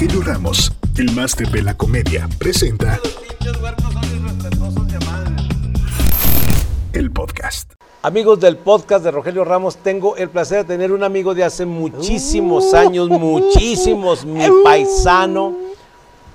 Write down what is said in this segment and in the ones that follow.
Rogelio Ramos, el máster de la comedia, presenta el podcast. Amigos del podcast de Rogelio Ramos, tengo el placer de tener un amigo de hace muchísimos Uh. años, muchísimos, mi paisano,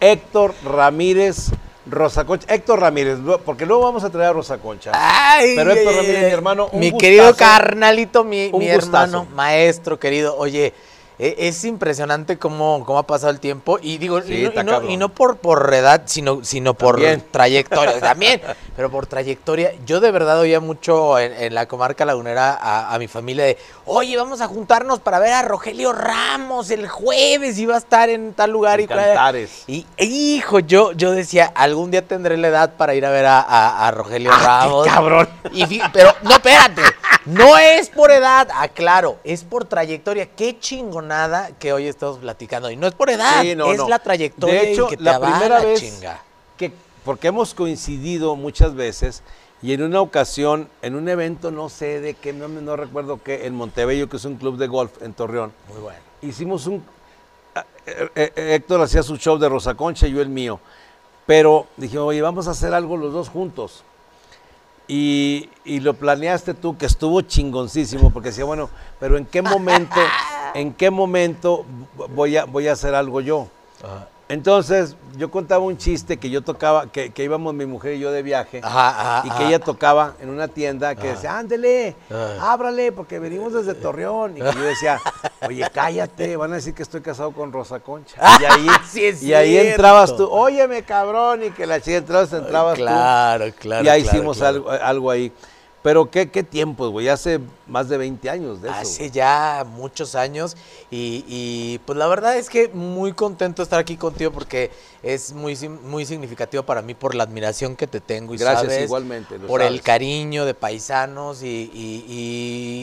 Héctor Ramírez Rosa Concha. Héctor Ramírez, porque luego vamos a traer a Rosa Concha. Ay, Pero Héctor Ramírez, mi hermano, un mi gustazo. querido carnalito, mi, Un mi hermano, maestro querido. Oye, es impresionante cómo, cómo ha pasado el tiempo. Y digo, Sí, y, no, está y no- cabrón. y no por, por edad, sino, sino por También. trayectoria. También, pero por trayectoria. Yo de verdad oía mucho en, en la comarca lagunera a, a mi familia de, oye, vamos a juntarnos para ver a Rogelio Ramos el jueves. Iba a estar en tal lugar. En y, Cantares. y hijo, yo, yo decía, algún día tendré la edad para ir a ver a, a- a Rogelio Ramos. Ah, cabrón. Y fí- pero, no, espérate. No es por edad, aclaro, es por trayectoria. Qué chingonada que hoy estamos platicando. Y no es por edad, Sí, no, es no. la trayectoria De hecho, que te la primera vez chinga. que, porque hemos coincidido muchas veces y en una ocasión, en un evento, no sé de qué, no, no recuerdo qué, en Montebello, que es un club de golf en Torreón, Muy bueno. hicimos un... ah, eh, eh, Héctor hacía su show de Rosa Concha y yo el mío. Pero dije, oye, vamos a hacer algo los dos juntos. Y, y lo planeaste tú, que estuvo chingoncísimo, porque decía, bueno, pero ¿en qué momento, en qué momento voy a, voy a hacer algo yo? Entonces, yo contaba un chiste que yo tocaba, que, que íbamos mi mujer y yo de viaje, Ajá, ajá, y que ella tocaba en una tienda que decía, ándele, ábrale, porque venimos desde Torreón. Y que yo decía, oye, cállate, van a decir que estoy casado con Rosa Concha. Y ahí, Sí, es y ahí entrabas tú, óyeme, cabrón, y que la chica entrabas, entrabas tú. Claro, claro. Y ahí claro, hicimos claro. Algo, algo ahí. Pero qué, qué tiempos, güey, hace más de 20 años de eso. Hace ya muchos años y, y, pues la verdad es que muy contento de estar aquí contigo porque es muy, muy significativo para mí por la admiración que te tengo y Gracias, sabes, igualmente, por el cariño de paisanos y, y-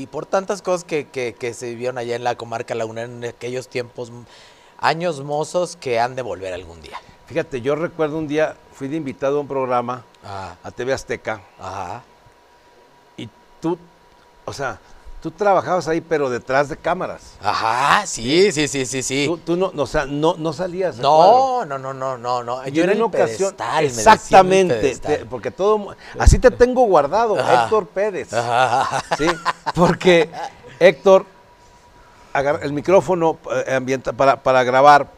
y por tantas cosas que, que- que se vivieron allá en la comarca lagunera en aquellos tiempos, años mozos que han de volver algún día. Fíjate, yo recuerdo un día, fui de invitado a un programa Ah, a TV Azteca ajá. Tú, o sea, tú trabajabas ahí, pero detrás de cámaras. Ajá, sí, sí, sí, sí, sí. Tú, tú no, o sea, no, no salías. No, no, no, no, no, no. Y Yo en era el una ocasión, pedestal, me exactamente, pedestal. te- porque todo, así te tengo guardado, Ajá. Héctor Pérez, Ajá. ¿sí? Porque Héctor agarra el micrófono eh, ambienta para, para grabar,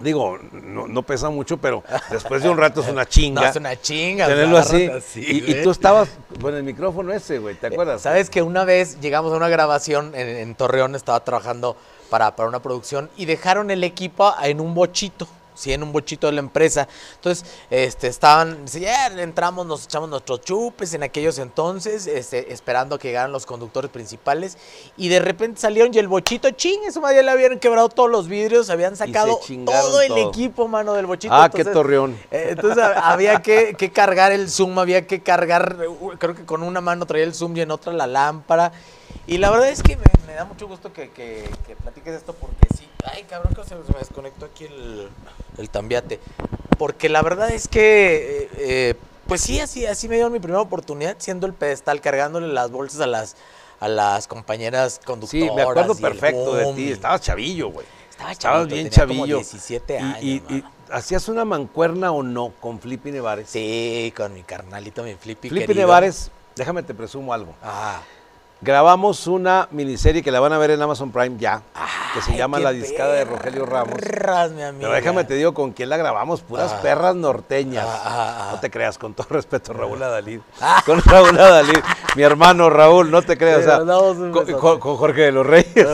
digo, no, no pesa mucho, pero después de un rato es una chinga. No, es una chinga. Tenerlo lo así, y, y tú estabas con el micrófono ese, güey, ¿te acuerdas? Sabes que una vez llegamos a una grabación en, en Torreón, estaba trabajando para, para una producción y dejaron el equipo en un bochito. Sí, en un bochito de la empresa. Entonces, este, estaban, ya entramos, nos echamos nuestros chupes en aquellos entonces, este, esperando que llegaran los conductores principales. Y de repente salieron y el bochito, ching, eso madre, le habían quebrado todos los vidrios, habían sacado todo el todo. equipo, mano, del bochito. Ah, qué torreón. eh, Entonces ha- había que, que cargar el zoom, había que cargar, creo que con una mano traía el zoom y en otra la lámpara. Y la verdad es que me, me da mucho gusto que, que- que platiques esto porque sí. Ay, cabrón, que se me desconectó aquí el, el tambiate. Porque la verdad es que, eh, eh, pues sí, así, así me dio mi primera oportunidad siendo el pedestal, cargándole las bolsas a las, a las compañeras conductoras. Sí, me acuerdo perfecto de ti, estabas chavillo, güey. Estaba Estabas chavito, bien tenía como chavillo. 17 Y- años, y, hacías una mancuerna o no con Flippy Nevares. Sí, con mi carnalito, mi Flippy Flippy querido. Nevares, déjame te presumo algo. Ah, Grabamos una miniserie que la van a ver en Amazon Prime ya, que se llama La discada de Rogelio Ramos. perras, mi amiga. Pero déjame te digo con quién la grabamos, puras Ah. perras norteñas. Ah, ah. No te creas, con todo respeto, Raúl Adalid. Con Raúl Adalid, mi hermano Raúl, no te creas. O sea, con, Jorge de los Reyes,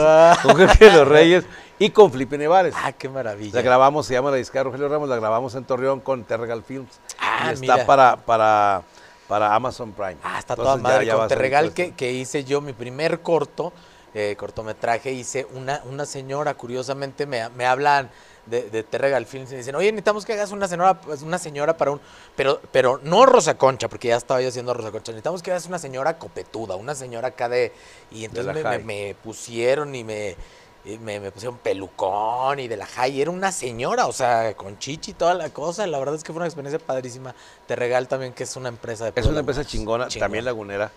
con Jorge de los Reyes y con Felipe Nevares. Ah, qué maravilla. La grabamos, se llama La discada de Rogelio Ramos, la grabamos en Torreón con Terregal Films. Ah, y está mira. para, para, para Amazon Prime. Ah, está Entonces, toda ya- madre. ya Con va a salir Terregal que, que hice yo mi primer corto, eh, cortometraje, hice una, una señora, curiosamente, me, me hablan de, de Terregal Films y dicen, oye, necesitamos que hagas una señora, pues, una señora para un... Pero, pero no Rosa Concha, porque ya estaba yo haciendo Rosa Concha. Necesitamos que hagas una señora copetuda, una señora acá de... Y entonces me pusieron y me... y me, me pusieron pelucón y de la high. Era una señora, o sea, con chichi y toda la cosa. La verdad es que fue una experiencia padrísima. Te regal también que es una empresa de Es una empresa chingona, chingona. también lagunera.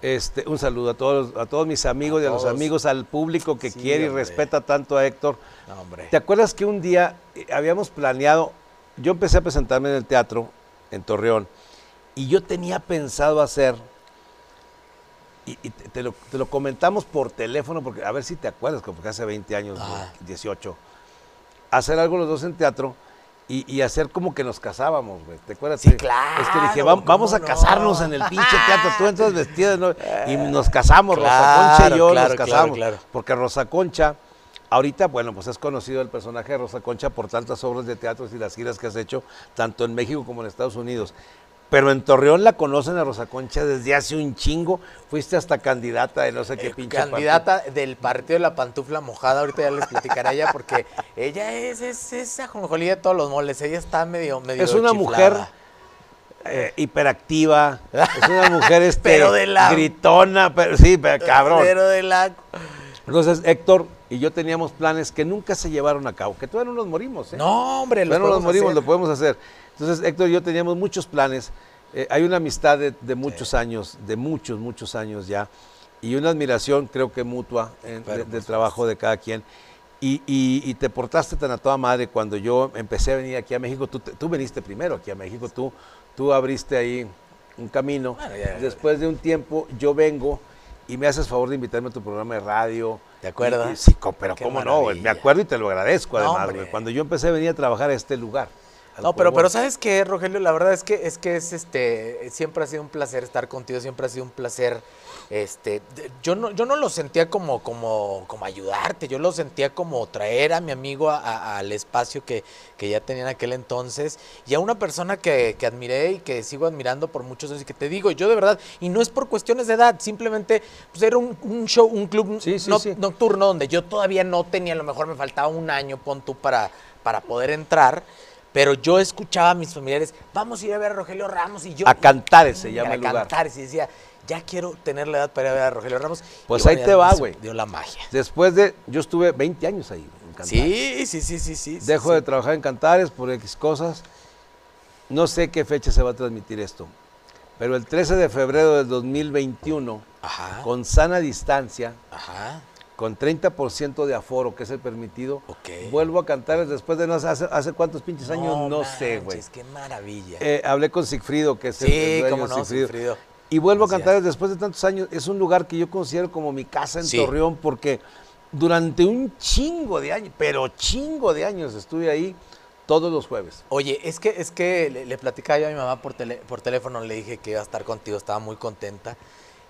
Este, un saludo a todos, a todos mis amigos A y a los amigos, al público que Sí, quiere y respeta tanto a Héctor. No, hombre. ¿Te acuerdas que un día eh, habíamos planeado, yo empecé a presentarme en el teatro en Torreón y yo tenía pensado hacer, y, y te, lo, te lo comentamos por teléfono, porque a ver si te acuerdas, como que hace 20 años, Ah. 18, hacer algo los dos en teatro y, y hacer como que nos casábamos, güey. ¿Te acuerdas? Sí, Que- Es que dije, claro, "Vam- vamos a casarnos en el pinche teatro, tú entras vestida de novia", y nos casamos, Rosa Claro, Concha y yo claro, nos claro, casamos. claro. Porque Rosa Concha, ahorita, bueno, pues es conocido el personaje de Rosa Concha por tantas obras de teatro y las giras que has hecho, tanto en México como en Estados Unidos. Pero en Torreón la conocen a Rosa Concha desde hace un chingo. Fuiste hasta candidata de no sé qué Eh, pinche candidata del partido de la pantufla mojada. Ahorita ya les platicaré a ella porque ella es, es esa jonjolí de todos los moles. Ella está medio, medio Es una chiflada. mujer eh, hiperactiva, es una mujer este, Pero de la- gritona, pero sí, pero cabrón. Pero de la... Entonces Héctor y yo teníamos planes que nunca se llevaron a cabo, que todavía no nos morimos. ¿eh? No, hombre, los Bueno, nos morimos, hacer. lo podemos hacer. Entonces, Héctor y yo teníamos muchos planes. Eh, hay una amistad de, de muchos años, de muchos, muchos años ya, y una admiración, creo que mutua, en- Pero, de- del trabajo de cada quien. Y, y- y te portaste tan a toda madre cuando yo empecé a venir aquí a México. Tú, tú viniste primero aquí a México, tú, tú abriste ahí un camino. Bueno, ya- Después de un tiempo, yo vengo y me haces favor de invitarme a tu programa de radio. ¿Te acuerdas? Y- sí, pero Qué cómo no, güey, me maravilla. acuerdo y te lo agradezco No, además, güey. Cuando yo empecé a venir a trabajar a este lugar. No, pero, pero ¿sabes qué, Rogelio? La verdad es que es que es este siempre ha sido un placer estar contigo, siempre ha sido un placer este yo no yo no lo sentía como como como ayudarte, yo lo sentía como traer a mi amigo a- a- al espacio que, que ya tenía en aquel entonces y a una persona que, que admiré y que sigo admirando por muchos años y que te digo, yo de verdad y no es por cuestiones de edad, simplemente pues era un, un show, un club Sí, sí, no- sí. nocturno donde yo todavía no tenía, a lo mejor me faltaba un año, pon tú, para, para poder entrar. Pero yo escuchaba a mis familiares, vamos a ir a ver a Rogelio Ramos y yo... A Cantares se llama a el lugar. Cantares, y decía, ya quiero tener la edad para ir a ver a Rogelio Ramos. Pues Y ahí te va, güey. Dio la magia. Después de, yo estuve 20 años ahí. en Cantares. Sí, sí, sí, sí, sí. Dejo sí, de sí. trabajar en Cantares por X cosas. No sé qué fecha se va a transmitir esto. Pero el 13 de febrero del 2021, Ajá, con sana distancia, ajá. con 30% de aforo, que es el permitido, vuelvo a Cantares después de no hace, hace cuántos pinches años, no, sé, güey. Qué maravilla. Eh, hablé con Sigfrido, que es el- el, sí, dueño cómo no, Sigfrido. Sigfrido. Y vuelvo a Cantares después de tantos años. Es un lugar que yo considero como mi casa en Sí. Torreón porque durante un chingo de años, pero chingo de años estuve ahí todos los jueves. Oye, es que, es que le, le platicaba yo a mi mamá por, tele- por teléfono, le dije que iba a estar contigo, estaba muy contenta.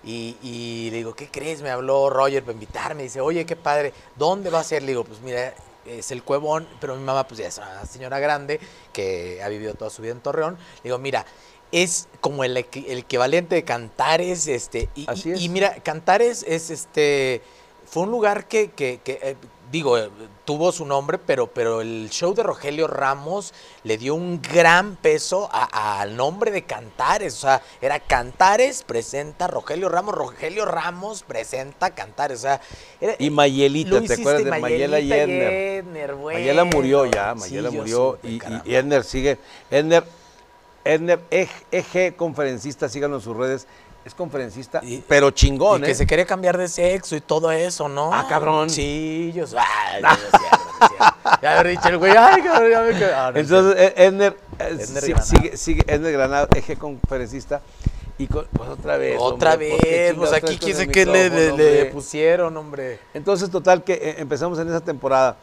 Y, y le digo, ¿qué crees? Me habló Roger para invitarme. Dice, oye, qué padre, ¿dónde va a ser? Le digo, pues mira, es el Cuevón, pero mi mamá pues ya es una señora grande que ha vivido toda su vida en Torreón. Le digo, mira, es como el, el equivalente de Cantares, este, y, Así y- es. y mira, Cantares es este, fue un lugar que, que- que, eh, digo, eh, tuvo su nombre, pero, pero el show de Rogelio Ramos le dio un gran peso al nombre de Cantares. O sea, era Cantares presenta Rogelio Ramos, Rogelio Ramos presenta Cantares. O sea, era- Y Mayelita, ¿te acuerdas de Mayela Mayelita Yerner? Yerner, Mayela murió bueno. ya, Mayela murió y, y. Edner sigue. Edner, Edner, EG, EG conferencista, síganlo en sus redes. Es conferencista, Y- pero chingón, Y que ¿eh? se quería cambiar de sexo y todo eso, ¿no? Ah, cabrón. Sí, yo. Ay, decía. Ya dicho el güey, ay, cabrón, ya me quedé. Ah, no, Entonces, eh, Edner, eh, Edner sí- sigue, sigue, Edner Granado, eje conferencista. Y con- pues otra vez. Otra hombre, ¿por qué vez, pues aquí sé qué le, le- pusieron, hombre. Entonces, total, que eh, empezamos en esa temporada.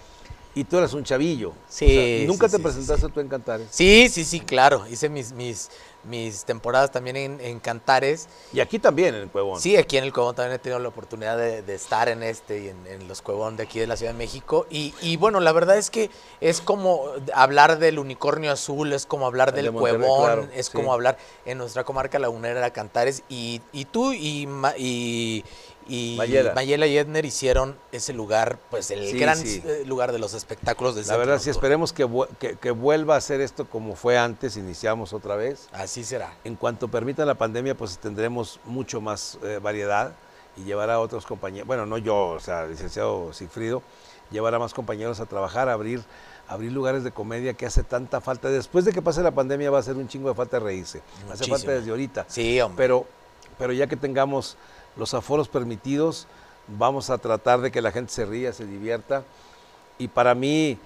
Y tú eras un chavillo. Sí, Nunca sí, te sí, presentaste sí, tú en Cantares. Sí, sí, sí, claro. Hice mis, mis, mis temporadas también en, en Cantares. Y aquí también, en el Cuevón. Sí, aquí en el Cuevón también he tenido la oportunidad de, de estar en este y en, en los Cuevón de aquí de la Ciudad de México. Y, y bueno, la verdad es que es como hablar del unicornio azul, es como hablar El de del Monterrey, Cuevón, claro, es sí. como hablar en nuestra comarca lagunera era Cantares. Y, y tú y, y Mayela. y Edner hicieron ese lugar, pues el Sí, gran sí. eh, lugar de los espectáculos del La verdad, sí, nocturno. esperemos que, que, que vuelva a ser esto como fue antes, iniciamos otra vez. Así será. En cuanto permita la pandemia, pues tendremos mucho más eh, variedad y llevará a otros compañeros, bueno, no yo, o sea, licenciado Sigfrido, llevará más compañeros a trabajar, a abrir, abrir lugares de comedia que hace tanta falta. Después de que pase la pandemia va a ser un chingo de falta reírse. Hace falta desde ahorita. Sí, hombre. Pero, pero ya que tengamos los aforos permitidos, vamos a tratar de que la gente se ría, se divierta. Y para mí,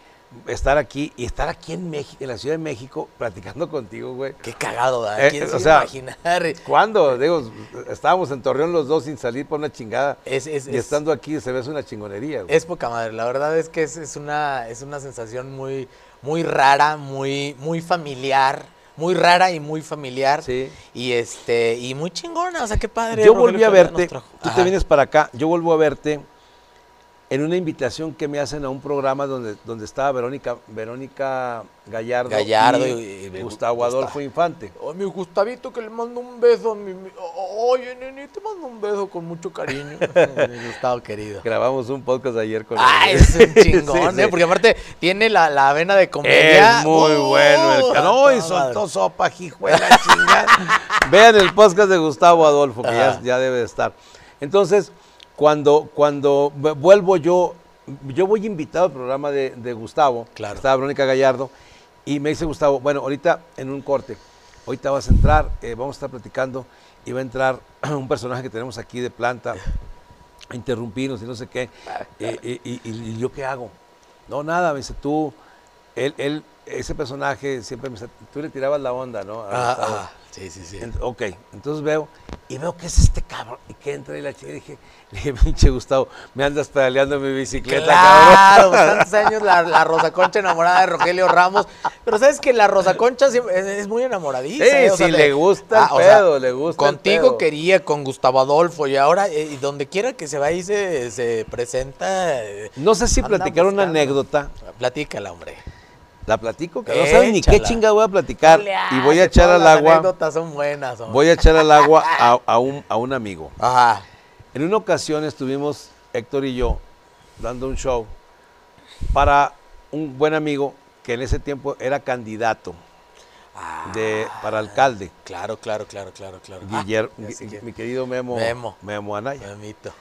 estar aquí y estar aquí en México, en la Ciudad de México, platicando contigo, güey. Qué cagado. Eh, ¿Quién o se iba sea, imaginar? ¿Cuándo? Digo, estábamos en Torreón los dos sin salir por una chingada. Es, es, y es- estando aquí se ve una chingonería, güey. Es poca madre, la verdad es que es, es una, es una sensación muy, muy rara, muy, muy familiar, muy rara y muy familiar. Sí. Y este, y muy chingona, o sea, qué padre. Yo Rogelio volví a verte, tú Ajá. te vienes para acá, yo vuelvo a verte en una invitación que me hacen a un programa donde, donde estaba Verónica, Verónica Gallardo, Gallardo y, y- y- Gustavo Gustavo. Adolfo Infante. Ay, mi Gustavito que le mando un beso. Mi, mi- oye, nene, te mando un beso con mucho cariño. mi Gustavo querido. Grabamos un podcast ayer con Ah, él. es un chingón, Sí, ¿eh? sí. Porque aparte tiene la, la vena de comedia. Es muy ¡Oh! bueno el ca- No, y soltó sopa, jijuela, chingada. Vean el podcast de Gustavo Adolfo, que ya, ya debe de estar. Entonces, cuando, cuando vuelvo yo, yo voy invitado al programa de, de Gustavo, Claro. estaba Verónica Gallardo, y me dice Gustavo, bueno, ahorita en un corte, ahorita vas a entrar, eh, vamos a estar platicando, y va a entrar un personaje que tenemos aquí de planta, a interrumpirnos y no sé qué. Eh, eh, y, y- y yo qué hago? No, nada, me dice, tú, él, él, ese personaje siempre me tú le tirabas la onda, ¿no? Ah. Sí, sí, sí. Ok, entonces veo, y veo que es este cabrón, y que entra y la chica, y dije, le dije, pinche Gustavo, me andas pedaleando mi bicicleta, Claro, cabrón. tantos años la, la Rosa Concha enamorada de Rogelio Ramos. Pero sabes que la Rosa Concha es, es muy enamoradiza. Sí, ¿eh? O sí, le gusta el o sea, pedo, le gusta el Contigo pedo. quería, con Gustavo Adolfo, y ahora, eh, y donde quiera que se va y se, se presenta. eh, No sé si platicar una anécdota, Platícala, hombre. La platico, que no sabes ni qué chinga voy a platicar, y voy a echar al las agua, anécdotas son buenas. hombre. voy a echar al agua a, a un, a un amigo. Ajá. En una ocasión estuvimos Héctor y yo dando un show para un buen amigo que en ese tiempo era candidato de, para alcalde, Claro, claro, claro, claro, claro. Ah, Guillermo, mi querido Memo, Memo. Memo Anaya. Memito.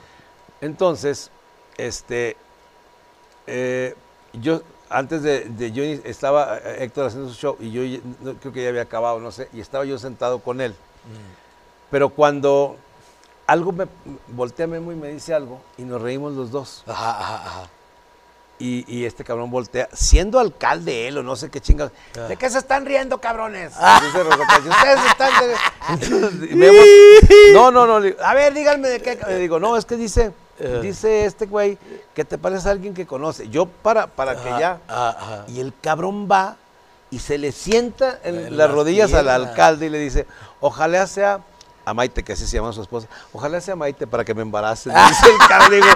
Entonces, este, eh, yo antes de, de yo estaba eh, Héctor haciendo su show y yo no- creo que ya había acabado, no sé, y estaba yo sentado con él. Pero cuando algo me voltea a Memo y me dice algo y nos reímos los dos. Ajá, ajá, ajá. Y, y este cabrón voltea, siendo alcalde él o no sé qué chingados. Ah. ¿De qué se están riendo, cabrones? Dice Rosa Concha, Ustedes están. de-". Entonces, Memo, no, no, no. a ver, díganme de qué. Le digo, no, es que dice, Eh. dice este güey que te parece a alguien que conoce. Yo para, para que ya. ajá. Y el cabrón va y se le sienta en, En las las rodillas al alcalde y le dice, ojalá sea a Maite, que así se llama su esposa, ojalá sea Maite para que me embarace. Dice el cabrón, digo,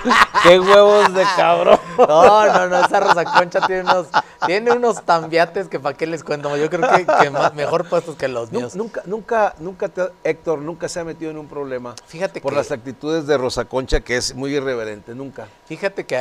qué huevos de cabrón. No, no, no, esa Rosa Concha tiene unos, tiene unos tambiates que para qué les cuento. Yo creo que, que más- mejor puestos que los míos. Nunca, nunca, nunca, te- Héctor, nunca se ha metido en un problema Fíjate por que, las actitudes de Rosa Concha, que es muy irreverente, nunca. fíjate que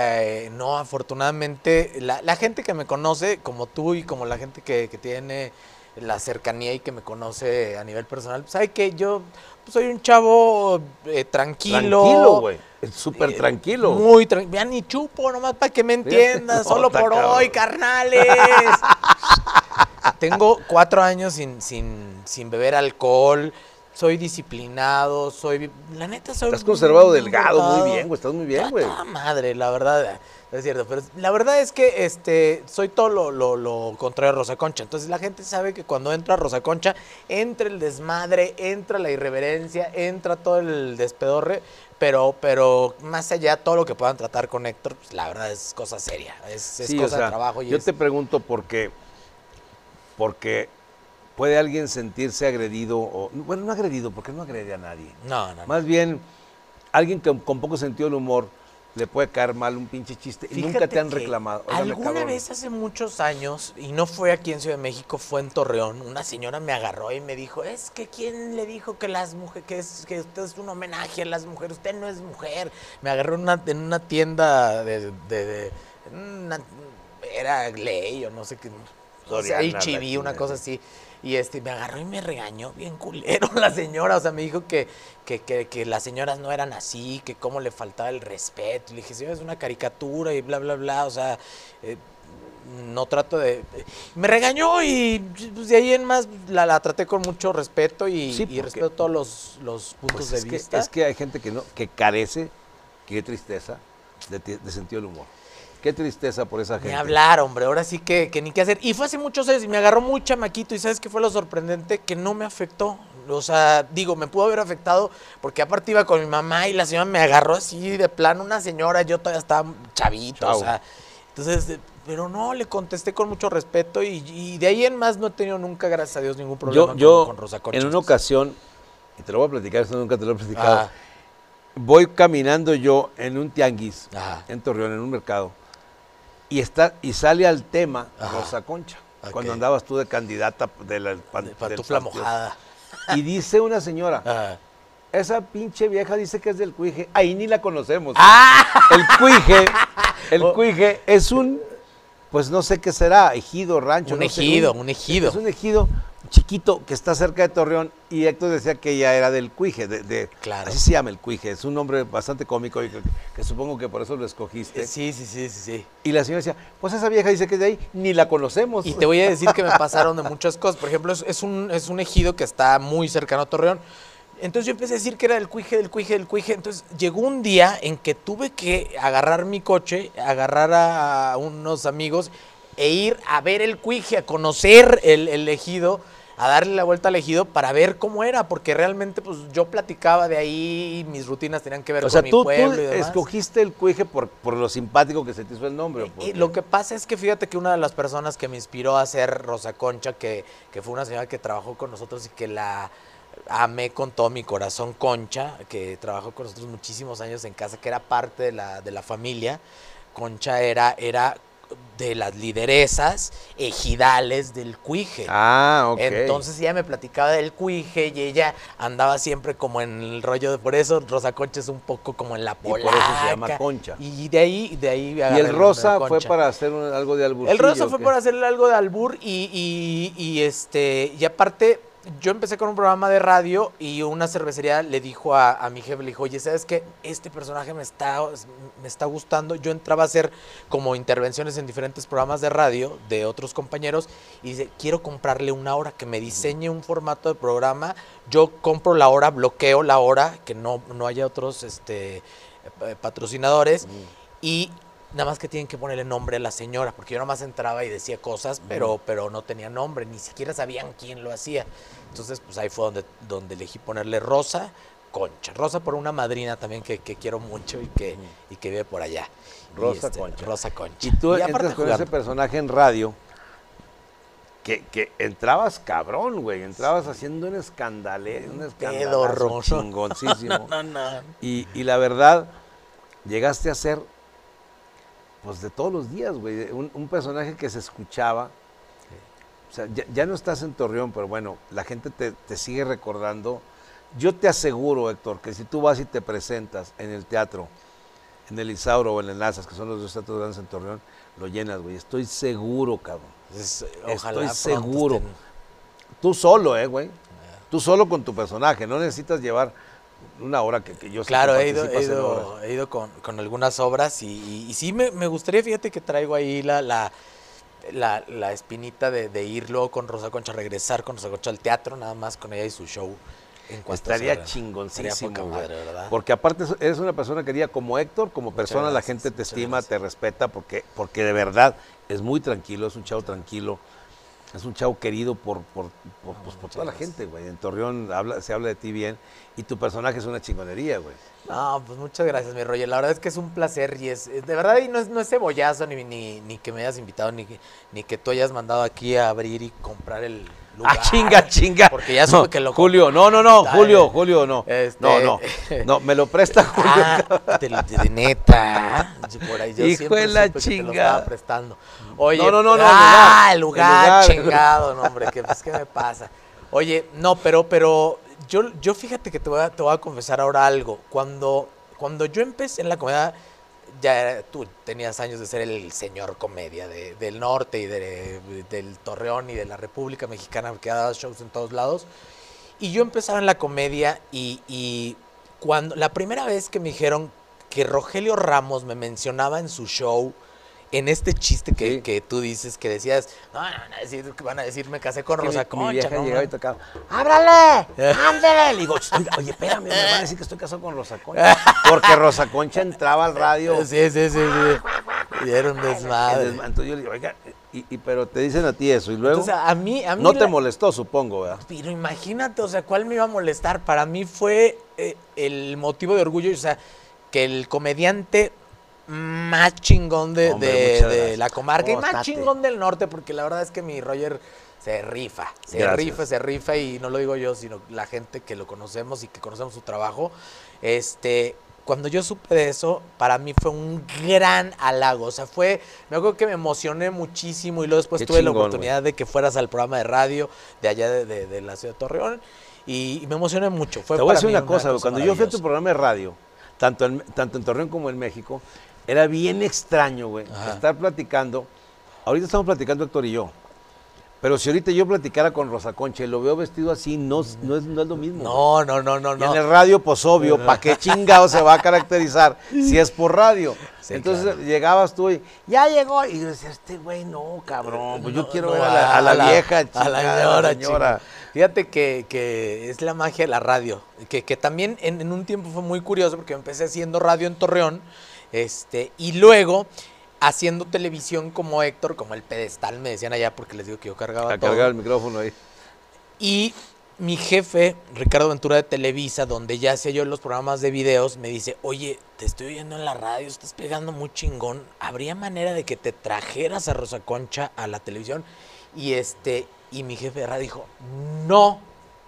eh, no, afortunadamente, la, la gente que me conoce, como tú y como la gente que, que tiene la cercanía y que me conoce a nivel personal, sabe que yo pues, soy un chavo eh, tranquilo. Tranquilo, güey. Súper Eh, tranquilo. Muy tranquilo. Ya ni chupo, nomás para que me entiendas. No, solo por cabrón. hoy, carnales. Tengo cuatro años sin, sin, sin beber alcohol. Soy disciplinado, soy... La neta soy... Estás conservado muy delgado, muy bien, güey. Estás muy bien, Ah, güey. toda madre, la verdad, no es cierto, pero la verdad es que este soy todo lo, lo, lo contrario a Rosa Concha. Entonces la gente sabe que cuando entra Rosa Concha, entra el desmadre, entra la irreverencia, entra todo el despedorre, pero, pero más allá todo lo que puedan tratar con Héctor, pues, la verdad es cosa seria, es, es Sí, o cosa sea, de trabajo. Y yo es- te pregunto por qué. Porque puede alguien sentirse agredido, o, bueno, no agredido, porque no agrede a nadie. No, no, no. Más bien, alguien que con poco sentido del humor le puede caer mal un pinche chiste y nunca te han reclamado. Alguna vez hace muchos años, y no fue aquí en Ciudad de México, fue en Torreón, una señora me agarró y me dijo, es que quién le dijo que las mujeres, que, es, que usted es un homenaje a las mujeres, usted no es mujer. Me agarró en una, en una tienda de, de- de- una- era ley o no sé qué, o sea, la una cosa así. Y este, me agarró y me regañó bien culero la señora. O sea, me dijo que, que, que, que las señoras no eran así, que cómo le faltaba el respeto. Le dije, sí, es una caricatura y bla, bla, bla. O sea, eh, no trato de... Me regañó y pues, de ahí en más la, la traté con mucho respeto y, Sí, y porque- respeto todos los, los puntos Pues de es, que, vista. es que hay gente que no que carece, qué tristeza, de, de sentido del humor. Qué tristeza por esa gente. Ni hablar, hombre, ahora sí que, que ni qué hacer. Y fue hace muchos años y me agarró muy chamaquito y ¿sabes qué fue lo sorprendente? Que no me afectó. O sea, digo, me pudo haber afectado porque aparte iba con mi mamá y la señora me agarró así de plano, una señora, yo todavía estaba chavito, o sea, entonces, eh, pero no, le contesté con mucho respeto y, y de ahí en más no he tenido nunca, gracias a Dios, ningún problema Yo, con- yo con, Rosa Concha. en una ocasión, y te lo voy a platicar, esto nunca te lo he platicado, Ah. voy caminando yo en un tianguis, Ajá. en Torreón, en un mercado, y está y sale al tema Ajá. Rosa Concha, cuando andabas tú de candidata de la pan- De pantufla mojada. Y dice una señora, esa pinche vieja dice que es del cuije, ahí ni la conocemos. ¡Ah! El cuije, el Oh. cuije es un, pues no sé qué será, ejido, rancho. Un no sé, ejido, un ejido. Es un ejido chiquito que está cerca de Torreón y Héctor decía que ella era del cuije, de, de- Claro. así se llama el cuije, es un nombre bastante cómico y que, que supongo que por eso lo escogiste. Sí, sí, sí, sí, sí. Y la señora decía, pues esa vieja dice que es de ahí, ni la conocemos. Y te voy a decir que me pasaron de muchas cosas. Por ejemplo, es, es un, es un ejido que está muy cercano a Torreón. Entonces yo empecé a decir que era del cuije, del cuije, del cuije. Entonces llegó un día en que tuve que agarrar mi coche, agarrar a unos amigos e ir a ver el cuije, a conocer el, el ejido, a darle la vuelta al ejido para ver cómo era, porque realmente pues yo platicaba de ahí, mis rutinas tenían que ver o con sea, mi tú, tú pueblo y demás. escogiste el cuije por, por lo simpático que se te hizo el nombre. ¿o por Y lo que pasa es que fíjate que una de las personas que me inspiró a ser Rosa Concha, que, que fue una señora que trabajó con nosotros y que la amé con todo mi corazón, Concha, que trabajó con nosotros muchísimos años en casa, que era parte de la, de la familia. Concha era, era de las lideresas ejidales del cuije. Ah, ok. Entonces ella me platicaba del cuije y ella andaba siempre como en el rollo de por eso Rosa Concha es un poco como en la por polaca. eso se llama Concha. Y de ahí, de ahí y el rosa fue para hacer un- algo de algo. El rosa fue por hacerle algo de albur y, y- y, este y aparte yo empecé con un programa de radio y una cervecería le dijo a, a mi jefe, le dijo, oye, ¿sabes qué? Este personaje me está, me está gustando. Yo entraba a hacer como intervenciones en diferentes programas de radio de otros compañeros y dice, quiero comprarle una hora, que me diseñe un formato de programa. Yo compro la hora, bloqueo la hora, que no, no haya otros este, eh, patrocinadores. Y nada más que tienen que ponerle nombre a la señora, porque yo nada más entraba y decía cosas, pero, pero no tenía nombre, ni siquiera sabían quién lo hacía. Entonces, pues ahí fue donde, donde elegí ponerle Rosa Concha. Rosa por una madrina también que, que quiero mucho y que, y que vive por allá. Y, Rosa este, Concha. Rosa Concha. Y tú aparte entras con ese personaje en radio que, que entrabas cabrón, güey. Entrabas haciendo un escandale, un escandalazo chingoncísimo. No, no. Y, y la verdad, llegaste a ser, pues de todos los días, güey, un, un personaje que se escuchaba. O sea, ya, ya no estás en Torreón, pero bueno, la gente te, te sigue recordando. Yo te aseguro, Héctor, que si tú vas y te presentas en el teatro, en el Isauro o en el Nazas, que son los dos teatros grandes en Torreón, lo llenas, güey. Estoy seguro, cabrón. Es- Estoy ojalá pronto seguro. Tú solo, eh, güey. Tú solo con tu personaje. No necesitas llevar una hora que, que yo sé que Claro, he ido, he ido, he ido con, con algunas obras y, y- y sí me, me gustaría, fíjate que traigo ahí la, la, la, la espinita de, de ir luego con Rosa Concha, regresar con Rosa Concha al teatro, nada más con ella y su show. En Estaría chingoncísimo, Estaría madre, ¿verdad? Porque aparte eres una persona querida como Héctor, como persona, la gente te estima, gracias. te respeta, porque, porque de verdad es muy tranquilo, es un chavo tranquilo, es un chavo querido por, por, por, pues, por toda la gente, güey. En Torreón habla, se habla de ti bien y tu personaje es una chingonería, güey. No, pues muchas gracias, mi Roger. La verdad es que es un placer y es, es- de verdad, y no es, no es cebollazo ni, ni, ni que me hayas invitado, ni, ni que tú hayas mandado aquí a abrir y comprar el lugar. Ah, chinga, chinga. Porque ya No, supe que lo Julio, no, no, no, Julio, Julio, no. este- No, no. No, me lo presta Julio. Ah, de, de- neta. Por ahí yo Hijo siempre de la supe que te lo estaba prestando. Oye, No, no, no, no, ah, lugar, el lugar. chingado, no, hombre, ¿qué, pues, ¿qué me pasa? Oye, no, pero, pero yo, yo fíjate que te voy, a, te voy a confesar ahora algo. Cuando, cuando yo empecé en la comedia, ya tú tenías años de ser el señor comedia de- del norte y de- del Torreón y de la República Mexicana, que daba shows en todos lados. Y yo empezaba en la comedia y, y cuando la primera vez que me dijeron que Rogelio Ramos me mencionaba en su show, en este chiste que, Sí. que tú dices, que decías, no, no, van a decir, van a decir me casé con mi- Rosa mi, Concha. vieja no, llegaba y man". tocaba, ¡ábrale! ¡Ándale! Le digo, oye, espérame, me van a decir que estoy casado con Rosa Concha. Porque Rosa Concha entraba al radio. Sí, sí, sí, sí. Y era un desmadre. Entonces yo le digo, oiga, y, y- pero te dicen a ti eso y luego Entonces, a mí, a mí no te molestó, supongo, ¿verdad? Pero imagínate, o sea, ¿cuál me iba a molestar? Para mí fue eh, el motivo de orgullo, o sea, que el comediante más chingón de, Hombre, de- la comarca y más chingón del norte, porque la verdad es que mi Roger se rifa, se Gracias. rifa, se rifa y no lo digo yo, sino la gente que lo conocemos y que conocemos su trabajo. Este, cuando yo supe de eso, para mí fue un gran halago, o sea, fue, me acuerdo que me emocioné muchísimo y luego después Qué tuve la chingón, oportunidad de que fueras al programa de radio de allá de, de- de la ciudad de Torreón y, y me emocioné mucho. Fue Te voy a decir una cosa, cuando yo fui a tu programa de radio, tanto en, tanto en Torreón como en México, era bien extraño, güey, Ajá. estar platicando. Ahorita estamos platicando Héctor y yo. Pero si ahorita yo platicara con Rosa Concha y lo veo vestido así, no, es- no, es, no es lo mismo. No, no, no, no, Y no. en el radio, pues obvio, ¿para qué chingado se va a caracterizar si es por radio? Sí, Entonces claro. llegabas tú y ya llegó. Y yo decía, este güey, no, cabrón. Pues yo quiero no, ver a la, a la vieja, a la señora, señora. Fíjate que, que es la magia de la radio. Que, que también en, en un tiempo fue muy curioso porque empecé haciendo radio en Torreón. Este, y luego haciendo televisión como Héctor, como el pedestal, me decían allá porque les digo que yo cargaba A todo. cargar el micrófono ahí. Y mi jefe, Ricardo Ventura de Televisa, donde ya hacía yo los programas de videos, me dice, oye, te estoy oyendo en la radio, estás pegando muy chingón. ¿Habría manera de que te trajeras a Rosa Concha a la televisión? Y este, y mi jefe de radio dijo, no,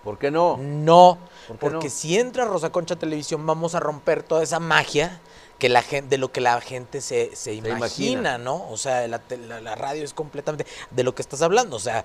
¿Por qué no? no, ¿Por qué porque no? si entra Rosa Concha a televisión vamos a romper toda esa magia que la gente, de lo que la gente se, se imagina, imagina. ¿no? O sea, la, la- la radio es completamente de lo que estás hablando. O sea,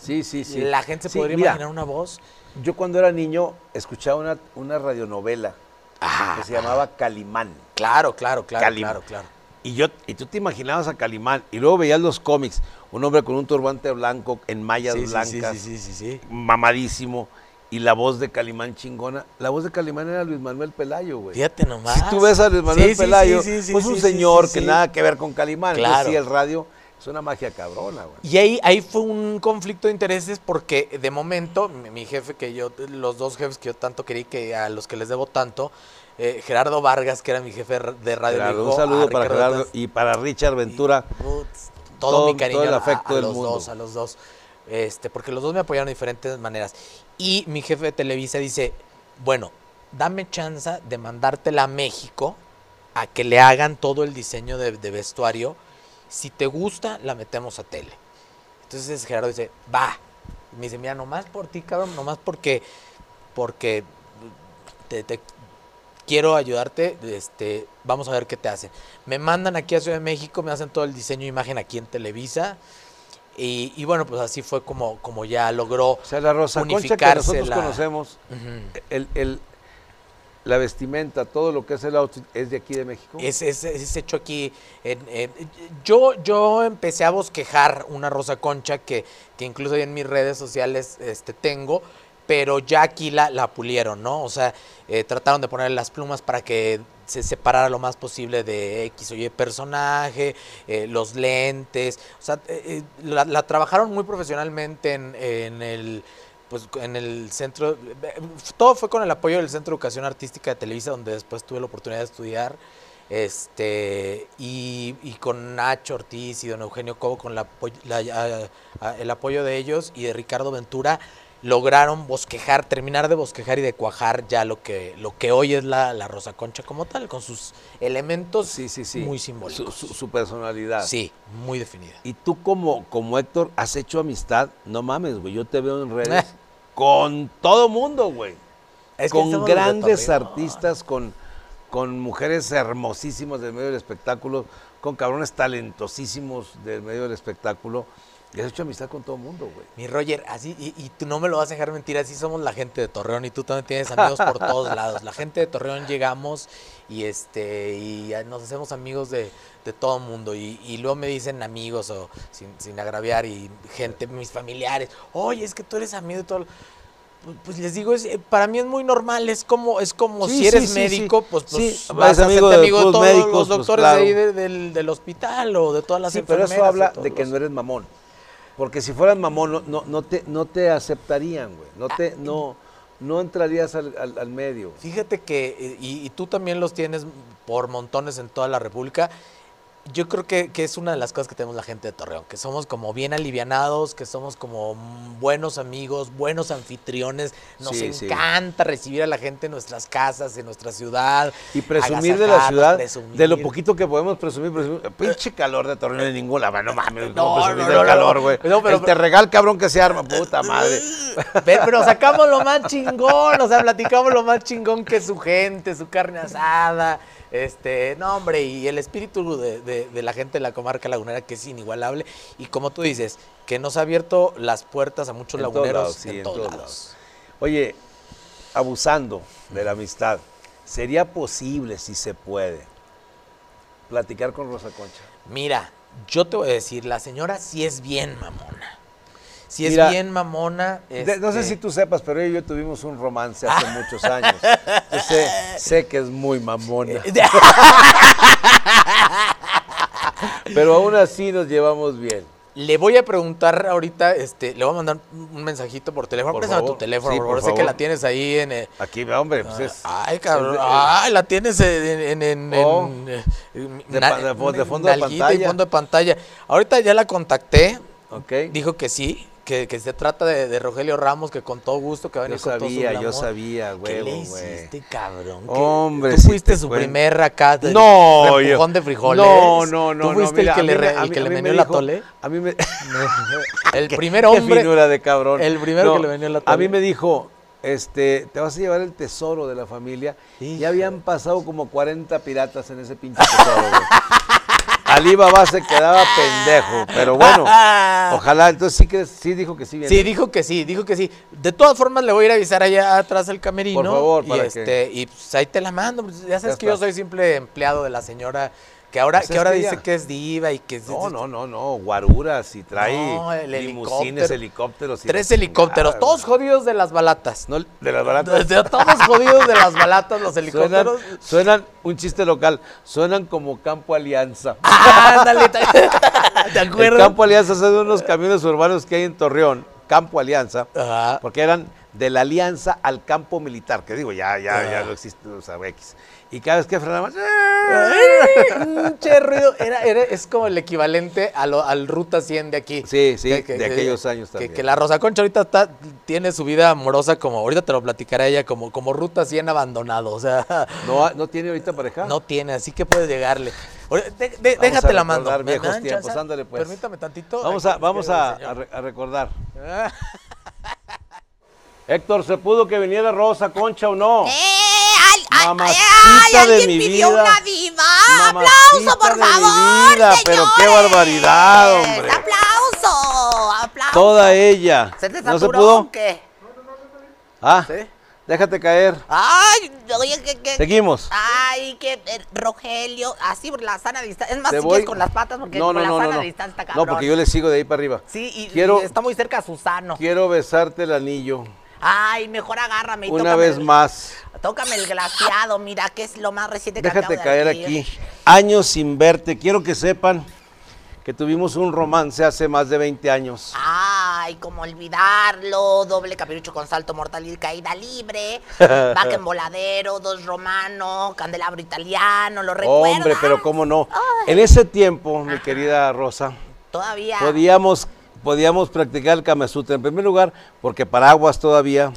Sí, sí, sí. la gente se Sí, podría mira, imaginar una voz. Yo cuando era niño escuchaba una, una radionovela Ah, que se llamaba Calimán. Claro, claro, claro, Calimán. claro, claro. Y yo y tú te imaginabas a Calimán y luego veías los cómics, un hombre con un turbante blanco en mallas Sí, blancas, sí, sí. mamadísimo y la voz de Calimán chingona. La voz de Calimán era Luis Manuel Pelayo, güey. Fíjate nomás. Si tú ves a Luis Manuel Sí, Pelayo, sí, pues un señor que nada que ver con Calimán. Claro. Entonces, sí, el radio es una magia cabrona, güey. Y ahí, ahí fue un conflicto de intereses porque de momento mi, jefe, que yo, los dos jefes que yo tanto querí, que a los que les debo tanto, eh, Gerardo Vargas, que era mi jefe de radio, Gerardo, dijo un saludo a para Ricardo Gerardo y para Richard Ventura. Y, todo, todo- mi cariño todo el a- afecto a, del los mundo. dos, a los dos. Este, porque los dos me apoyaron de diferentes maneras. Y mi jefe de Televisa dice, bueno, dame chance de mandártela a México a que le hagan todo el diseño de, vestuario. Si te gusta, la metemos a tele. Entonces Gerardo dice, va. Me dice, mira, nomás por ti, cabrón, nomás porque, porque te, te quiero ayudarte, este, vamos a ver qué te hacen. Me mandan aquí a Ciudad de México, me hacen todo el diseño de imagen aquí en Televisa. Y, y bueno, pues así fue como, como ya logró O sea, la Rosa Concha que unificarse nosotros la- conocemos, Ujú. el, el- la vestimenta, todo lo que es el outfit, es de aquí de México. Es, es- es hecho aquí. yo, yo empecé a bosquejar una rosa concha que, que incluso ahí en mis redes sociales este, tengo, pero ya aquí la, la pulieron, ¿no? O sea, eh, trataron de poner las plumas para que se separara lo más posible de X o Y personaje, eh, los lentes, o sea, eh, la, trabajaron muy profesionalmente en, en el pues en el centro, todo fue con el apoyo del Centro de Educación Artística de Televisa, donde después tuve la oportunidad de estudiar, este, y, con Nacho Ortiz y don Eugenio Cobo, con la la- el apoyo de ellos y de Ricardo Ventura, lograron bosquejar, terminar de bosquejar y de cuajar ya lo que, lo que hoy es la, la Rosa Concha como tal, con sus elementos sí, sí, sí. muy simbólicos. su- su personalidad. Sí, muy definida. Y tú como, como Héctor has hecho amistad, no mames, güey, yo te veo en redes Eh. con todo mundo, güey. Es que con grandes artistas, con, con mujeres hermosísimas del medio del espectáculo, con cabrones talentosísimos del medio del espectáculo y has hecho amistad con todo el mundo, güey. Mi Roger, así, y, y tú no me lo vas a dejar mentir, así somos la gente de Torreón y tú también tienes amigos por todos lados. La gente de Torreón llegamos y este y nos hacemos amigos de, de todo el mundo y, y luego me dicen amigos o sin, sin agraviar y gente, mis familiares, oye, es que tú eres amigo de todo. Pues- Pues les digo, es, eh, para mí es muy normal, es como, es como Sí, si eres sí, médico, sí. pues, pues vas a amigo amigo de todos médicos, los pues, doctores de ahí de- del, del hospital o de todas las Sí, pero eso habla de que los- no eres mamón. Porque si fueras mamón, no, no, no te, no te aceptarían, güey. No, te, no, no entrarías al, al- al medio. Fíjate que, eh, y, y tú también los tienes por montones en toda la República. Yo creo que, que es una de las cosas que tenemos la gente de Torreón, que somos como bien alivianados, que somos como buenos amigos, buenos anfitriones. Nos Sí, sí. encanta recibir a la gente en nuestras casas, en nuestra ciudad. Y presumir de la ciudad, presumir. de lo poquito que podemos presumir, presumir. Pinche calor de Torreón en ningún lado. No mames, No, no, presumir no, no, calor, güey. No, pero- El te regal cabrón que se arma, puta madre. Pero sacamos lo más chingón, o sea, platicamos lo más chingón que su gente, su carne asada. Este, no, hombre, y el espíritu de, de- de la gente de la comarca lagunera que es inigualable. Y como tú dices, que nos ha abierto las puertas a muchos En todos laguneros lados, sí, en, en todos todos lados. lados. Oye, abusando de la amistad, ¿sería posible, si se puede, platicar con Rosa Concha? Mira, yo te voy a decir, la señora sí es bien Sí es bien mamona. De- no sé este, si tú sepas, pero ella y yo tuvimos un romance hace muchos años. Yo sé, sé que es muy mamona. Pero aún así nos llevamos bien. Le voy a preguntar ahorita, este, le voy a mandar un mensajito por teléfono. Por favor. tu teléfono, Sí, por por favor. Sé que la tienes ahí en. eh, Aquí, hombre, pues es. Ay, cabrón. es Ay, la tienes en. en, en- Oh. en, eh, De na- fondo de nalguita y pantalla. fondo de pantalla. Ahorita ya la contacté. Ok. Dijo que sí, que, que se trata de, de Rogelio Ramos, que con todo gusto, que va a Yo venir con todo su sabía, yo sabía, ¿Qué huevo, le güey. hiciste, cabrón? ¿Qué- Hombre, Tú sí fuiste te su cuento. primer acá de No, empujón yo- de frijoles. No, no, no. ¿Tú fuiste no, mira, el que le, me- el que le vendió la tole? A mí me. El primer Qué hombre. finura de cabrón. el primero que le vendió la A mí tole. me dijo, este, te vas a llevar el tesoro de la familia. Hijo. Ya habían pasado como 40 piratas en ese pinche tesoro, güey. Alibaba se quedaba pendejo, pero bueno, ojalá, entonces sí que sí dijo que sí viene. Sí, dijo que sí, dijo que sí. De todas formas, le voy a ir a avisar allá atrás del camerino. Por favor, y para que- este, Y pues ahí te la mando. Ya sabes Ya que yo soy simple empleado de la señora que ahora, Pues que ahora que dice que es diva y que es- No, no, no, no, guaruras y trae No, limusines, helicóptero. helicópteros. y Tres helicópteros, todos jodidos de las balatas. No, de las baratas. De- de- todos jodidos de las balatas, los helicópteros. suenan, un chiste local, suenan como Campo Alianza. Ándale, ¿te ¿te El acuerdas? Campo Alianza son unos camiones urbanos que hay en Torreón, Campo Alianza, Ajá. porque eran de la Alianza al campo militar, que digo, ya, ya, ya Ah. no existe, o sea, X. Y cada vez que frenaban, Un che ruido, era, era- es como el equivalente a lo- al Ruta 100 de aquí. Sí, sí, de aquellos años que- también. Que, la Rosa Concha ahorita está, tiene su vida amorosa como, ahorita te lo platicará ella, como, como Ruta 100 abandonado. O sea, no, no tiene ahorita pareja. no tiene, así que puedes llegarle. Ahora, de- de- Vamos déjate a la mando. ¿Me viejos dan tiempos, ándale, pues. Permítame tantito. Vamos a, vamos a, recordar. Héctor, ¿se pudo que viniera Rosa Concha o no? ¡Eh! Al, ay, Mamacita ay, ay, de alguien mi pidió vida. una diva. Mamacita ¡Aplauso, por de mi favor! vida, pero qué barbaridad, hombre. ¡Aplauso! ¡Aplauso! Toda ella. ¿Se te ¿No se saturó pudo? o qué? Ah, ¿Sí? déjate caer. Ay, oye, que, que, Seguimos. Ay, que eh, Rogelio, así por la sana distancia. Es más, Te si voy- quieres con las patas, porque no, con no, la no, sana no, no. distancia está No, porque yo le sigo de ahí para arriba. Sí, y, Quiero- y está muy cerca a Susano. Quiero besarte el anillo Ay, mejor agárrame y una vez el- más. Tócame el glaciado, mira, que es lo más reciente que Déjate acabo de caer aquí. Años sin verte. Quiero que sepan que tuvimos un romance hace más de 20 años. Ay, cómo olvidarlo. Doble capirucho con salto mortal y caída libre. Vaca en voladero, dos romano, candelabro italiano, ¿lo recuerdas? Hombre, pero cómo no. Ay. En ese tiempo, mi querida Rosa, Todavía. podíamos, podíamos practicar el Kama Sutra. En primer lugar, porque paraguas todavía.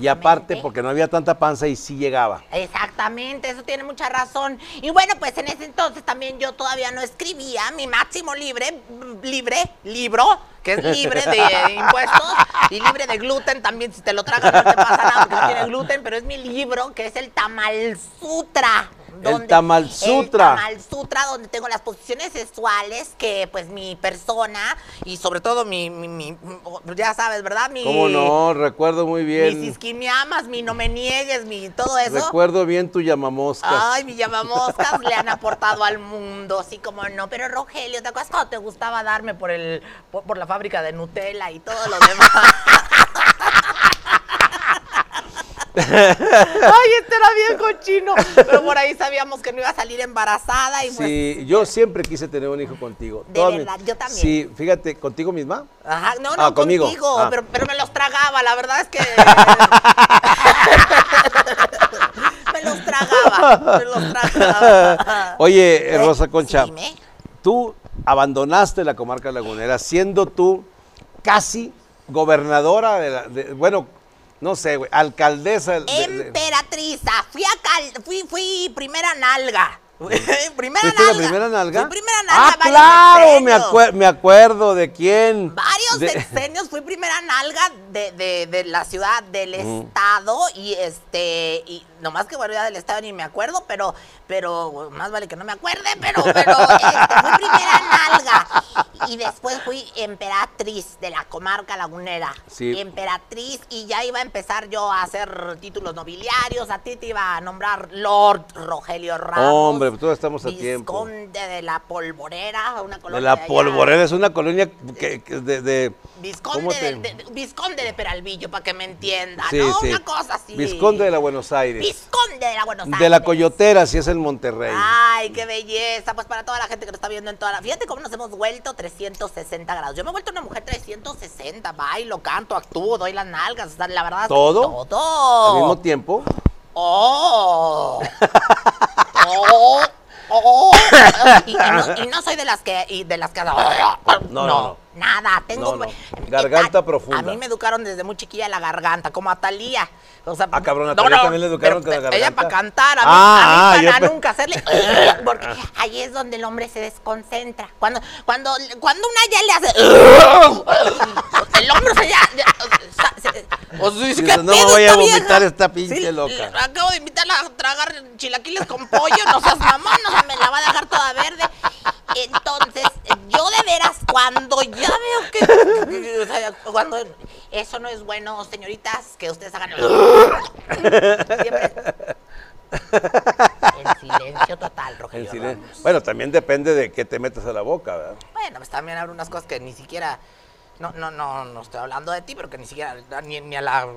Y aparte, porque no había tanta panza y sí llegaba. Exactamente, eso tiene mucha razón. Y bueno, pues en ese entonces también yo todavía no escribía mi máximo libre, libre, libro, que es libre de impuestos y libre de gluten también. Si te lo tragas no te pasa nada porque no tiene gluten, pero es mi libro que es el Tamal Sutra. El Tamal Sutra. El Tamal Sutra, donde tengo las posiciones sexuales que, pues, mi persona y sobre todo mi, mi- mi- ya sabes, ¿verdad? Mi, ¿Cómo no? Recuerdo muy bien. isquimiamas, mi no me niegues, mi todo eso. Recuerdo bien tu llamamoscas. Ay, mi llamamoscas le han aportado al mundo, así como no. Pero Rogelio, ¿te acuerdas cuando te gustaba darme por el por, por la fábrica de Nutella y todo lo demás? Ay, este era bien cochino. Pero por ahí sabíamos que no iba a salir embarazada y pues. Sí, yo siempre quise tener un hijo contigo. De Toda mi- verdad, yo también. Sí, fíjate, ¿contigo misma? Ajá, no, no, Ah, conmigo. contigo, Ah. pero, pero me los tragaba, la verdad es que. me los tragaba, me los tragaba. Oye, ¿Eh? Rosa Concha, dime. tú abandonaste la comarca lagunera siendo tú casi gobernadora de la, de- bueno, no sé, güey, alcaldesa de- de- Emperatriza, fui a cal- fui, fui primera nalga. primera ¿Fuiste la nalga. primera nalga? Fui primera nalga. Ah, claro, me, sexenios. acue- me acuerdo de quién. Varios De- sexenios fui primera nalga de, de- de la ciudad, del estado, y este, y nomás que bueno, ya del estado ni me acuerdo, pero, pero más vale que no me acuerde, pero, pero este, fui primera nalga. Y después fui emperatriz de la comarca lagunera. Sí. Emperatriz, y ya iba a empezar yo a hacer títulos nobiliarios, a ti te iba a nombrar Lord Rogelio Ramos. Hombre, pues todos estamos a tiempo. Visconde de la Polvorera, una De colonia la allá. Polvorera es una colonia que, que de, de- ¿cómo Visconde, te- de, de- Visconde de Peralvillo, para que me entienda, Sí, ¿no? sí. Una cosa así. Visconde de la Buenos Aires. Visconde de la Buenos Aires. De la Coyotera, si es el Monterrey. Ay, qué belleza. Pues para toda la gente que nos está viendo en toda la... Fíjate cómo nos hemos vuelto 360 grados. Yo me he vuelto una mujer 360. Bailo, canto, actúo, doy las nalgas. o sea, La verdad. ¿Todo? Todo. Al mismo tiempo. ¡Oh! ¡Oh! ¡Oh! Y, y no, y no soy de las que... Y de las que... No, no, no. Nada, tengo... No, no. Garganta a- profunda. A mí me educaron desde muy chiquilla la garganta, como a Talía. O sea, Ah, cabrón, a Thalía también le educaron con la Ella garganta. para cantar, a mí, Ah, a mí ah, para pe- nunca hacerle... Porque ahí es donde el hombre se desconcentra. Cuando, cuando, cuando una ya le hace... El hombre se ya... ya- se- o sea, dice, Dice, ¿qué no me voy a vieja? vomitar esta pinche Sí, loca. Acabo de invitarla a tragar chilaquiles con pollo, no seas mamón, no se me la va a dejar toda verde. Entonces, yo de veras, cuando ya veo que, o sea, cuando eso no es bueno, señoritas, que ustedes hagan siempre en silencio total, Rogelio. En silencio. Ramos. Bueno, también depende de qué te metas a la boca, ¿verdad? Bueno, pues también habrá unas cosas que ni siquiera. No, no, no, no estoy hablando de ti, pero que ni siquiera ni, ni a la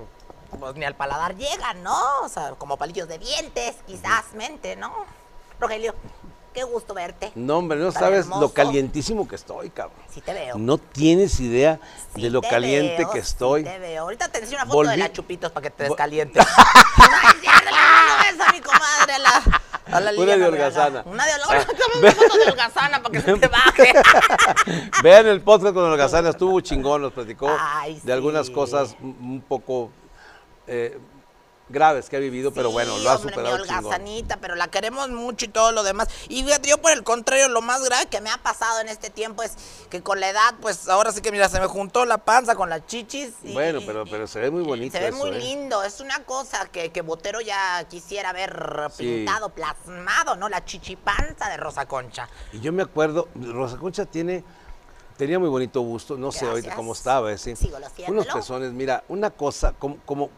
pues, ni al paladar llegan, ¿no? O sea, como palillos de dientes, quizás mente, ¿no? Rogelio, qué gusto verte. No, hombre, no Tan sabes hermoso. lo calientísimo que estoy, cabrón. Sí te veo. No tienes idea Sí de lo te caliente veo, que sí estoy. te veo. Ahorita te enseño una foto de Volví- la chupitos para que te descalientes. no, es cierto, le mando un beso a mi comadre, a la, a la Una Liliana de holgazana. Una de holgazana. foto de holgazana para que se te baje. Vean el podcast con Holgazana, estuvo chingón, nos platicó Ay, de algunas sí. cosas un un poco eh, graves que ha vivido, pero bueno, lo ha hombre, superado mi holgazanita, pero la queremos mucho y todo lo demás. Y fíjate, yo por el contrario, lo más grave que me ha pasado en este tiempo es que con la edad, pues ahora sí que mira, se me juntó la panza con las chichis. y- Bueno, pero- pero se ve muy bonito Se ve eso, muy ¿eh? lindo, es una cosa que, que Botero ya quisiera ver Sí. pintado, plasmado, ¿no? La chichipanza de Rosa Concha. Y yo me acuerdo, Rosa Concha tiene, tenía muy bonito gusto, no sé ahorita cómo estaba, ¿eh? ¿sí? Sigo Unos pezones, mira, una cosa, como, como,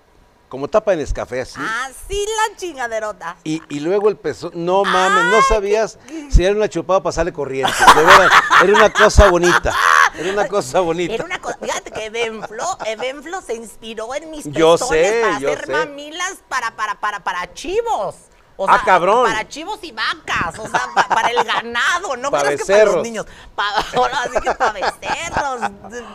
como tapa en escafé así. Así la chingaderota. Y, y luego el pezón, no mames, no sabías si era una chupada para pasarle corriente. De veras, era una cosa bonita. Era una cosa bonita. Era una cosa, fíjate que Evenflo, Evenflo se inspiró en mis Yo pezones sé, para yo hacer sé. mamilas para, para, para, para chivos. O Ah, cabrón. Para chivos y vacas, o sea, pa- para el ganado, no creas que para los niños. Que para becerros.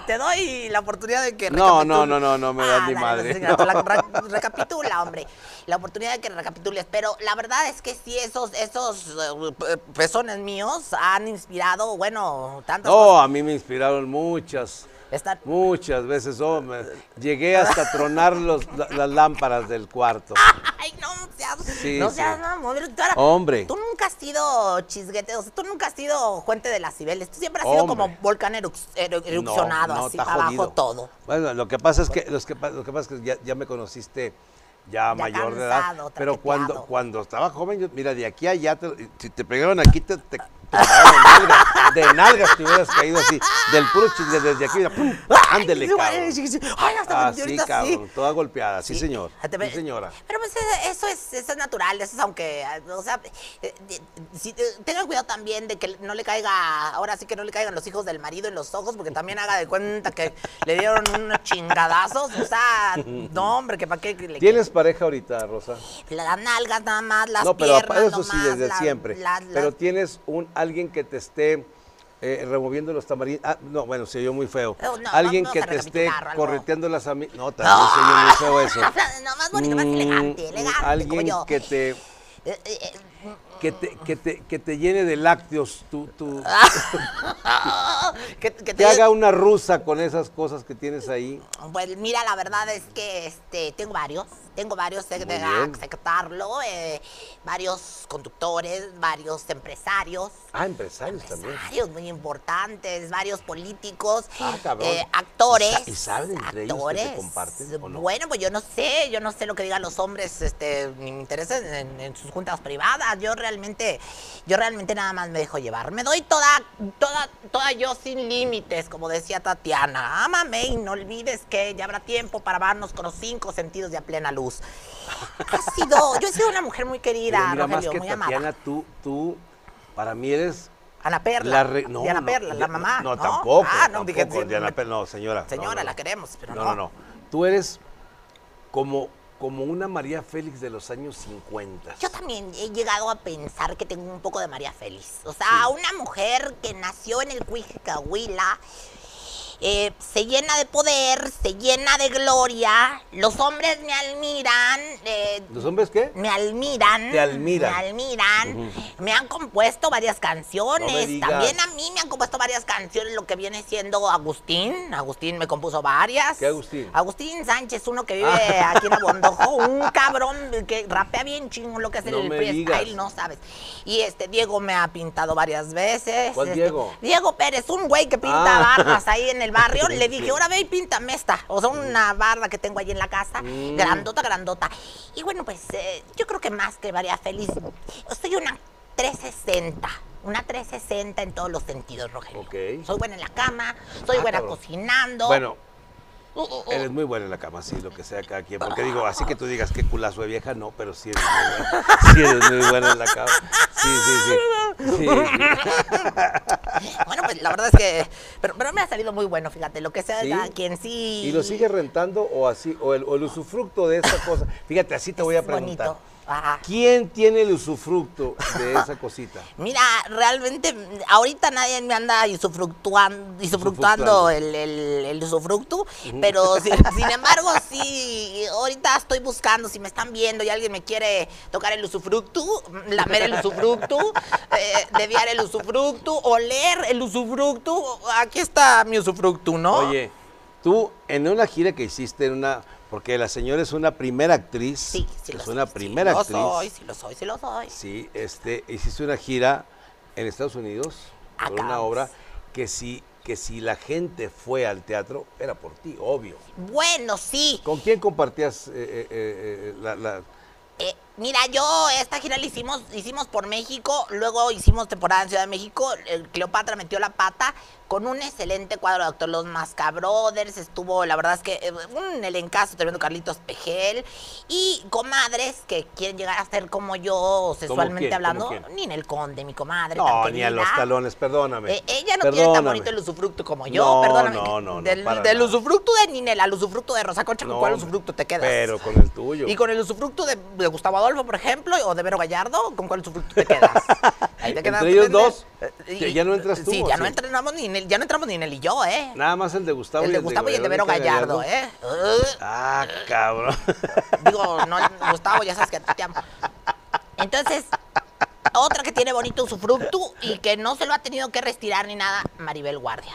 Te doy la oportunidad de que No, no, no, no, no me das ni dale, madre, no la- ra- recapitula, hombre. La oportunidad de que recapitules. Pero la verdad es que sí, esos, esos eh, pe- pezones míos han inspirado, bueno, tantas No, cosas. a mí me inspiraron muchas, Muchas veces. oh, me- llegué hasta tronar los- la- las lámparas del cuarto. Ay, no seas, Sí, no sí. seas mamón, ahora- Hombre. Tú nunca has sido chisguete, o sea, tú nunca has sido fuente de las Cibeles, tú siempre has sido Hombre. como volcán erux- eru- erupcionado, No, no, así abajo jodido. todo. Bueno, lo que pasa es que, los que lo que, pasa es que ya, ya me conociste ya, Ya mayor de edad. Pero cuando, cuando estaba joven, yo, mira, de aquí a allá, te- si te pegaron aquí, te, pegaban de nalgas. De nalgas te hubieras caído así. Del puro chingue, desde aquí, ¡pum! ándele, cabrón. Ay, hasta Así, cabrón, sí. toda golpeada. Sí, señor. Ah, Sí, señora. Pero pues eso es, eso es natural, eso es aunque, o sea, eh, eh, si, eh, tengan cuidado también de que no le caiga, ahora sí que no le caigan los hijos del marido en los ojos, porque también haga de cuenta que le dieron unos chingadazos, o sea, no hombre, que para qué le ¿Tienes pareja ahorita, Rosa? las nalgas nada más, las no, pero piernas eso sí, desde siempre. Pero tienes un alguien que te esté eh, removiendo los tamarindos. Ah, no, bueno, se oyó muy feo. Oh, no, alguien que te esté correteando las ami- No, también se oyó muy feo eso. No, más bonito, más Mm, elegante, elegante, como Alguien yo. que te, eh, eh, que te, que te, que te llene de lácteos, tu, tu- que, que que te- haga una rusa con esas cosas que tienes ahí. Pues mira, la verdad es que este, tengo varios, tengo varios, bien. aceptarlo, eh, varios conductores, varios empresarios. Ah, empresarios también. Empresarios muy importantes, varios políticos, Ah, eh, actores. ¿Y entre ellos que te comparten o no? Bueno, pues yo no sé, yo no sé lo que digan los hombres, este, ni me interesa en, en sus juntas privadas. Yo realmente, yo realmente nada más me dejo llevar. Me doy toda, toda, toda yo sin límites, como decía Tatiana. Ámame y no olvides que ya habrá tiempo para amarnos con los cinco sentidos y a plena luz. Ha sido, yo he sido una mujer muy querida, mira, Rogelio, muy Tatiana, amada. tú, tú, para mí eres Ana Perla. la re- no, Diana no, Perla, la mamá. No, No, tampoco. Ah, no, tampoco, dije, Diana Perla, no, señora. Señora, la queremos, pero No, no. no, no. Tú eres como, como una María Félix de los años 50. Yo también he llegado a pensar que tengo un poco de María Félix. O sea, una mujer que nació en el Cuicahuila, eh, se llena de poder, se llena de gloria. Los hombres me admiran. eh, ¿Los hombres qué? me admiran. Te admiran. Me admiran. Me han compuesto varias canciones. No. También a mí me han compuesto varias canciones, lo que viene siendo Agustín. Agustín me compuso varias. ¿Qué Agustín? Agustín Sánchez, uno que vive aquí en Abondojo. un cabrón que rapea bien chingo lo que es No el freestyle, no sabes. Y este Diego me ha pintado varias veces. ¿Cuál Este, Diego? Diego Pérez, un güey que pinta Ah. bardas ahí en el barrio. Le dije, ahora ve y píntame esta. O sea, una barda que tengo ahí en la casa. Mm. Grandota, grandota. Y bueno, pues eh, yo creo que más que María Feliz, soy una 360. Una 360 en todos los sentidos, Rogelio. Ok. Soy buena en la cama, soy Ah, buena cabrón. cocinando. Bueno. Eres muy buena en la cama, sí, lo que sea cada quien. Porque digo, así que tú digas qué culazo de vieja, no, pero sí eres muy buena. Sí eres muy buena en la cama. Sí, sí, sí. Sí, sí. Bueno, pues la verdad es que. Pero, pero me ha salido muy bueno, fíjate, lo que sea cada quien sí. ¿Y lo sigues rentando o así? O el, o el usufructo de esa cosa. Fíjate, así te voy a preguntar. bonito. Ajá. ¿Quién tiene el usufructo de esa cosita? Mira, realmente, ahorita nadie me anda usufructuando, usufructuando Usufructuando. el, el, el usufructo, pero sin, sin embargo, sí, ahorita estoy buscando, si me están viendo y alguien me quiere tocar el usufructo, lamer el usufructo, eh, deviar el usufructo, oler el usufructo, aquí está mi usufructo, ¿no? Oye, tú en una gira que hiciste en una. Porque la señora es una primera actriz. sí, sí lo Es soy, una sí primera lo actriz. soy, sí lo soy, sí lo soy. Sí, este, hiciste una gira en Estados Unidos por una Acá. obra que si, que si la gente fue al teatro era por ti, obvio. Bueno, sí, ¿Con quién compartías eh, eh, eh, la, la- Eh, mira, yo esta gira la hicimos, hicimos por México, luego hicimos temporada en Ciudad de México, el Cleopatra metió la pata con un excelente cuadro de actor, los Masca Brothers, estuvo, la verdad es que eh, un elencazo tremendo Carlitos Pejel y comadres que quieren llegar a ser como yo sexualmente quién? hablando, ni en el conde, mi comadre. No, tan ni a los talones, perdóname. Eh, ella no tiene tan Perdóname. bonito el usufructo como yo, No, perdóname. no, no, no, del del usufructo de Ninel al usufructo de Rosa Concha, ¿con cuál usufructo te quedas? Pero con el tuyo. Y con el usufructo de, de Gustavo Adolfo, por ejemplo, o de Vero Gallardo, ¿con cuál usufructo te quedas? Ahí te quedas. Entre ellos dos, Eh, ya- ya no entras tú, Sí, ¿o ya sí? no entramos ni en el, ya no entramos ni en él y yo, ¿eh? Nada más el de Gustavo el y de el Gustavo y el de Vero Gallardo, ¿eh? Uh, Ah, cabrón. digo, no, Gustavo, ya sabes que te amo. Entonces, otra que tiene bonito usufructo y que no se lo ha tenido que retirar ni nada, Maribel Guardia.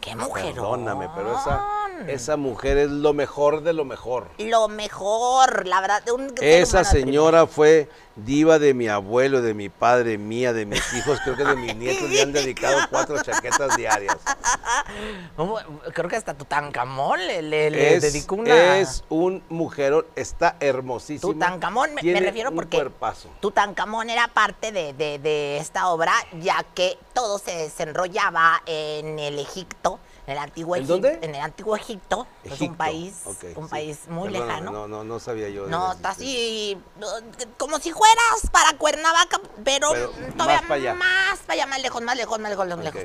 Qué mujer. Perdóname, pero esa- Esa mujer es lo mejor de lo mejor. Lo mejor, la verdad. de un Esa señora fue diva de mi abuelo, de mi padre, mía, de mis hijos, creo que de mis nietos le han dedicado cuatro chaquetas diarias. Creo que hasta Tutankamón le, le- le Es, dedicó una... es un mujerón, está hermosísima. Tutankamón, me, refiero porque cuerpazo. Tutankamón era parte de, de- de esta obra, ya que todo se desenrollaba en el Egipto, en el antiguo ¿En Egipto. dónde? En el antiguo Egipto, es un país, un sí. país muy lejano. No, no, no sabía yo. No, está existencia. así, como si fueras para Cuernavaca, pero, Pero todavía más para allá. más para allá, más lejos, más lejos, más lejos, más lejos.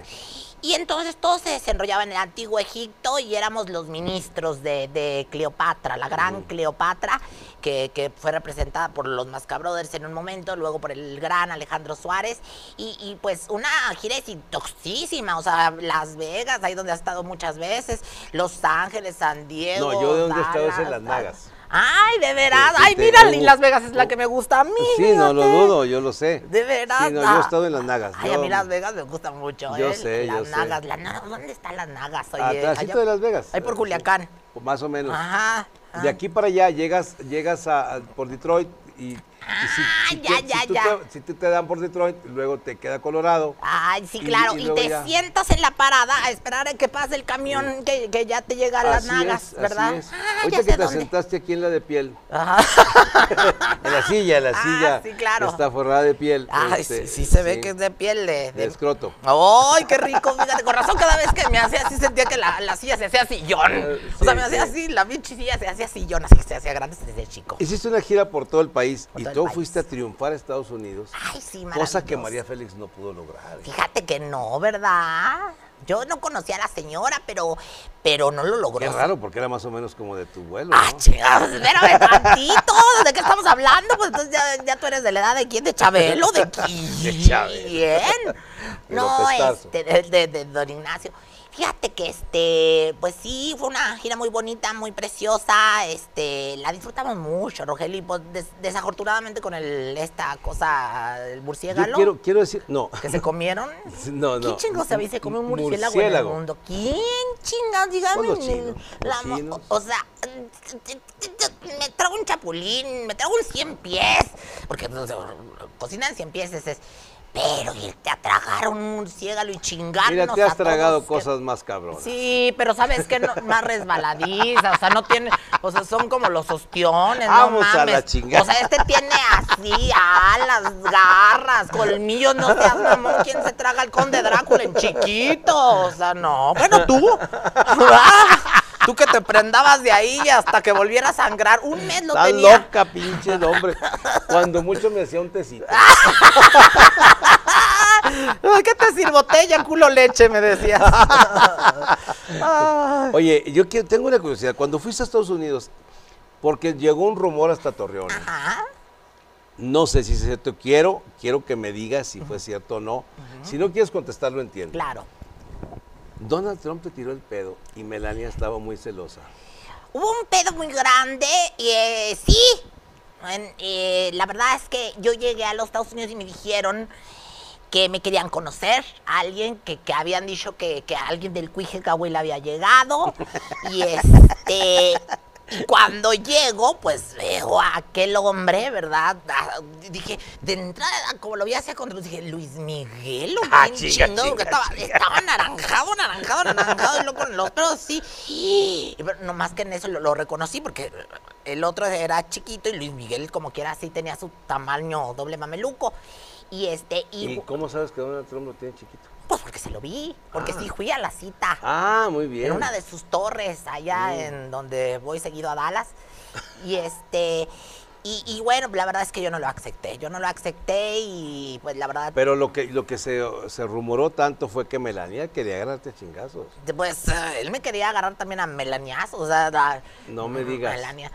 Y entonces todo se desenrollaba en el antiguo Egipto y éramos los ministros de, de Cleopatra, la gran Cleopatra, que, que fue representada por los Mascabrothers en un momento, luego por el gran Alejandro Suárez, y, y pues una gira exitosísima, o sea, Las Vegas, ahí donde ha estado muchas veces, Los Ángeles, San Diego. No, yo de donde he estado es en Las Nagas. Ay, de veras. Sí, Ay, mira, y Las Vegas es la que me gusta a mí. Sí, no lo dudo, yo lo sé. De veras. Sí, no, yo ah. he estado en Las Nagas. Ay, yo- a mí Las Vegas me gusta mucho. Yo ¿eh? sé, Las yo sé. Nagas, Las Nagas. ¿Dónde están Las Nagas? Oye, Atrásito allá- de Las Vegas. Ahí por Culiacán. Más o menos. Ajá. De aquí para allá llegas, llegas a, a- por Detroit y, y si, Ah, si ya, te, ya, si ya. te- si tú te dan por Detroit, luego te queda Colorado. Ay, sí, Y- claro. y te ya. sientas en la parada a esperar a que pase el camión que, que ya te llega a Las Así Nagas, es, así ¿verdad? es. Ah, Ahorita que te dónde. sentaste aquí en la de piel, Ajá. en la silla, en la Ah, silla sí, claro. está forrada de piel. Ay, este, sí, sí se ve que es de piel de... de de- escroto. ¡Ay, qué rico! Fíjate, con razón cada vez que me hacía así sentía que la, la silla se hacía sillón. Eh, o sea, me hacía sí. así, la pinche silla se hacía sillón, así que se hacía grande desde chico. Hiciste una gira por todo el país y tú país. fuiste a triunfar a Estados Unidos, Ay, sí, cosa que. María Félix no pudo lograr. Fíjate que no, ¿verdad? Yo no conocía a la señora, pero, pero no lo logró. Qué raro, porque era más o menos como de tu vuelo, Ah, ¿no? chingados, espérame tantito. ¿De qué estamos hablando? Pues entonces ya, ya tú eres de la edad de quién, de Chabelo, de quién. De Chabelo. De No, este, de, de- de don Ignacio. Fíjate que este, pues sí, fue una gira muy bonita, muy preciosa, este, la disfrutamos mucho, Rogelio, y pues des- desafortunadamente con el, esta cosa, el Yo murciélago quiero, quiero decir, no. que se comieron. No, no. ¿Quién chingados se se come un murciélago, en el mundo? ¿Quién chingados? Dígame. La chinos. O sea, me trago un chapulín, me trago un cien pies. Porque pues, cocinan cien pies, es, es- Pero irte a tragar un murciélago y chingarnos Mira, te has a tragado todos, que- cosas más cabronas. Sí, pero sabes que no, más resbaladiza, o sea, no tiene, o sea, son como los ostiones, Vamos no a mames. la chingada. O sea, este tiene así, alas, garras, colmillos, no seas mamón, ¿quién se traga el conde Drácula en chiquito? O sea, no, bueno, tú. Tú que te prendabas de ahí y hasta que volviera a sangrar, un mes lo Estás tenía. loca, pinche hombre. Cuando mucho me hacía un tecito. ¿Qué te sirvo? Botella, culo, leche, me decías. Oye, yo quiero- tengo una curiosidad. Cuando fuiste a Estados Unidos, porque llegó un rumor hasta Torreón. Ajá. No sé si es cierto. Quiero, quiero que me digas si fue cierto o no. Si no quieres contestarlo, entiendo. Claro. Donald Trump te tiró el pedo y Melania estaba muy celosa. Hubo un pedo muy grande y eh, sí. Eh, la verdad es que yo llegué a los Estados Unidos y me dijeron que me querían conocer, a alguien que, que habían dicho que, que alguien del Cuijecahuil había llegado. y este. Y Cuando llego, pues veo a aquel hombre, ¿verdad? Ah, Dije, de entrada, como lo vi hacia contra, dije, Luis Miguel, un Ah, bien chinga, chingón, porque chinga, estaba, estaba naranjado, naranjado, naranjado, y luego con los pelos así. Y, pero no más que en eso lo, lo reconocí, porque el otro era chiquito y Luis Miguel, como quiera, así tenía su tamaño doble mameluco. Y este, y, ¿Y cómo sabes que Donald Trump lo tiene chiquito? Pues porque se lo vi, porque sí fui a la cita. Ah, muy bien. En una de sus torres, allá en donde voy seguido a Dallas. Y este. Y, y bueno, la verdad es que yo no lo acepté. Yo no lo acepté y pues la verdad. Pero lo que, lo que se, se rumoró tanto fue que Melania quería agarrarte a chingazos. Pues eh, él me quería agarrar también a Melaniazo, o sea, No me digas. Melania.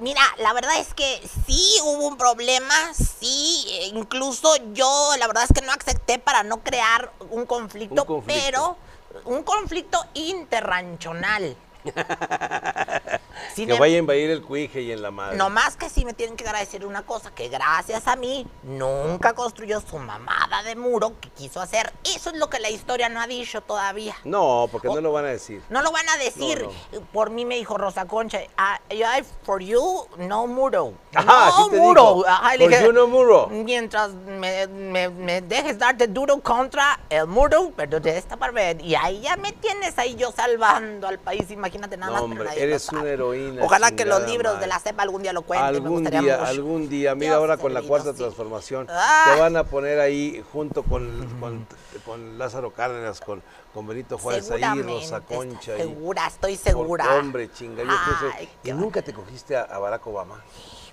Mira, la verdad es que sí hubo un problema, sí, eh, incluso yo la verdad es que no acepté para no crear un conflicto, Un conflicto. pero un conflicto interranchonal. Sin que em- vaya a invadir el cuije y en la madre. No más que sí me tienen que agradecer una cosa, que gracias a mí nunca construyó su mamada de muro que quiso hacer. Eso es lo que la historia no ha dicho todavía. No, porque no lo van a decir. No lo van a decir. No, Por mí me dijo Rosa Concha, "Ah, I- for you, no muro. Ajá, no muro. Ajá, le For dije, you, no muro. Mientras me, me- me dejes darte duro contra el muro, pero de esta parte. Y ahí ya me tienes ahí yo salvando al país, imagínate nada No, más. hombre, pero nadie lo eres una heroína, Ojalá que los libros de la CEPA algún día lo cuenten. Algún día, mucho. algún día. Mira Dios ahora con la cuarta sí. transformación. Ah. Te van a poner ahí junto con, con, con Lázaro Cárdenas, con, con Benito Juárez ahí, Rosa Concha. Segura, estoy Por- segura. Hombre, chinga. yo Ay, y nunca te cogiste a, a Barack Obama.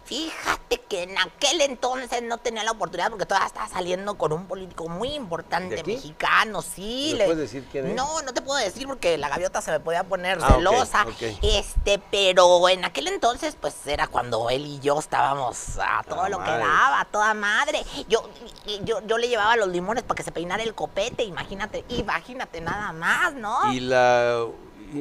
Fíjate que en aquel entonces no tenía la oportunidad porque todavía estaba saliendo con un político muy importante mexicano, sí. ¿Me le- puedes decir quién es? No, no te puedo decir porque la gaviota se me podía poner Ah, celosa. Este, pero en aquel entonces, pues era cuando él y yo estábamos a todo Ah, lo que daba, a toda madre. Yo, yo, yo le llevaba los limones para que se peinara el copete, imagínate, imagínate nada más, ¿no? Y la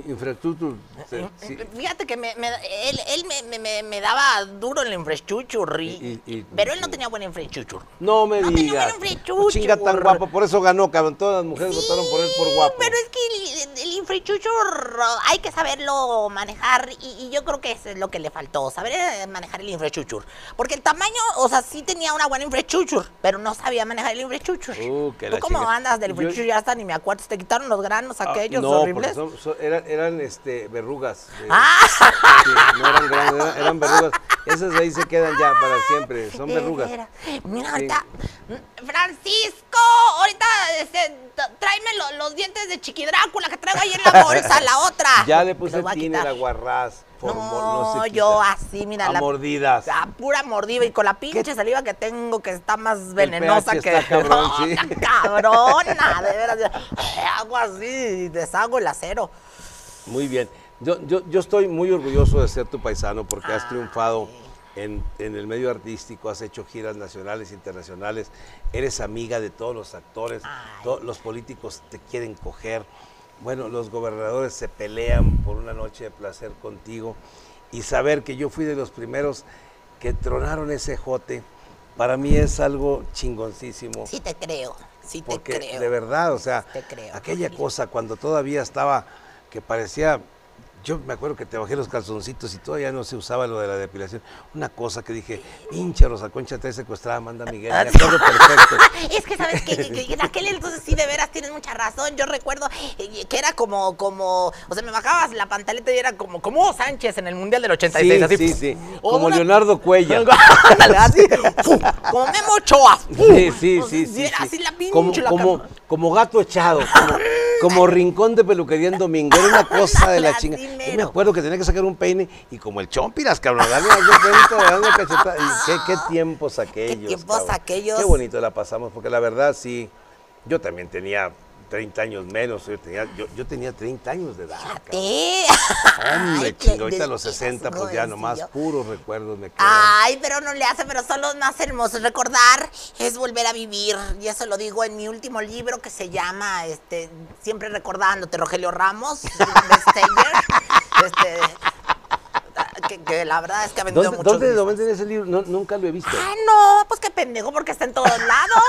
infraestructura. se- sí. Fíjate que me- me- él, él me, me- daba duro en la infraestructura, pero él no tenía buena infraestructura. No me No tenía digas. buen infraestructura. Chinga tan guapo, por eso ganó, cabrón. Todas las mujeres votaron por él por guapo. Pero es que el, el hay que saberlo manejar y, y yo creo que eso es lo que le faltó, saber eh, manejar el infraestructure. Porque el tamaño, o sea, sí tenía una buena infraestructure, pero no sabía manejar el infraestructure. Uh, ¿Tú cómo andas del infrastructure? Ya hasta ni me acuerdo. ¿Te quitaron los granos Ah, aquellos no, horribles? son- son- eran, eran este, verrugas. eh, ¡Ah! sí, no eran grandes, eran, eran verrugas. Esas ahí se quedan ya para siempre, son verrugas. Mira, Sí. ahorita. Francisco, ahorita este, tráeme lo- los dientes de Chiqui Drácula que traigo ahí en la bolsa, la otra. Ya le puse los voy a tiner quitar. a guarraz. por No, se yo así, mira. A la, mordidas. A pura mordida y con la pinche saliva que tengo que está más venenosa que. está cabrón, No, sí. está cabrona, de veras. Hago así y deshago el acero. Muy bien. Yo, yo, yo estoy muy orgulloso de ser tu paisano porque has triunfado en, en el medio artístico, has hecho giras nacionales, internacionales, eres amiga de todos los actores, to- los políticos te quieren coger, bueno, los gobernadores se pelean por una noche de placer contigo y saber que yo fui de los primeros que tronaron ese jote, para mí es algo chingoncísimo. Sí te creo, sí te Porque creo. de verdad, o sea, Te creo, aquella cosa cuando todavía estaba, que parecía, yo me acuerdo que te bajé los calzoncitos y todavía no se usaba lo de la depilación. Una cosa que dije, hincha Rosa Concha, te secuestrada Amanda Miguel. Me acuerdo perfecto. Es que sabes que, que- que en aquel entonces sí de veras tienes mucha razón. Yo recuerdo eh, que era como, como, o sea, me bajabas la pantaleta y era como, como Hugo Sánchez en el Mundial del 86. Sí, así, sí, sí. Como una- Leonardo Cuella. Ándale, así, como Memo Ochoa. Sí, sí, sí, sí, era sí. Así la pinche como, la como, como gato echado, como, como rincón de peluquería en domingo. Era una cosa de la chinga. Yo me acuerdo que tenía que sacar un peine y como el chompiras, cabrón, darle darle cachetada. Y qué, qué tiempos aquellos. tiempos cabrón. aquellos. Qué bonito la pasamos, porque la verdad sí, yo también tenía 30 años menos, yo tenía, yo, yo tenía 30 años de edad. Sí. Hombre, chingo, ahorita a los despegas, 60, pues ya nomás puros recuerdos me quedan. Ay, pero no le hace, pero son los más hermosos. Recordar es volver a vivir. Y eso lo digo en mi último libro que se llama este, Siempre recordándote, Rogelio Ramos, este, que, que la verdad es que ha vendido ¿Dónde, muchos ¿dónde, dónde tenés ese libro? No, nunca lo he visto. Ah, no, pues qué pendejo, porque está en todos lados.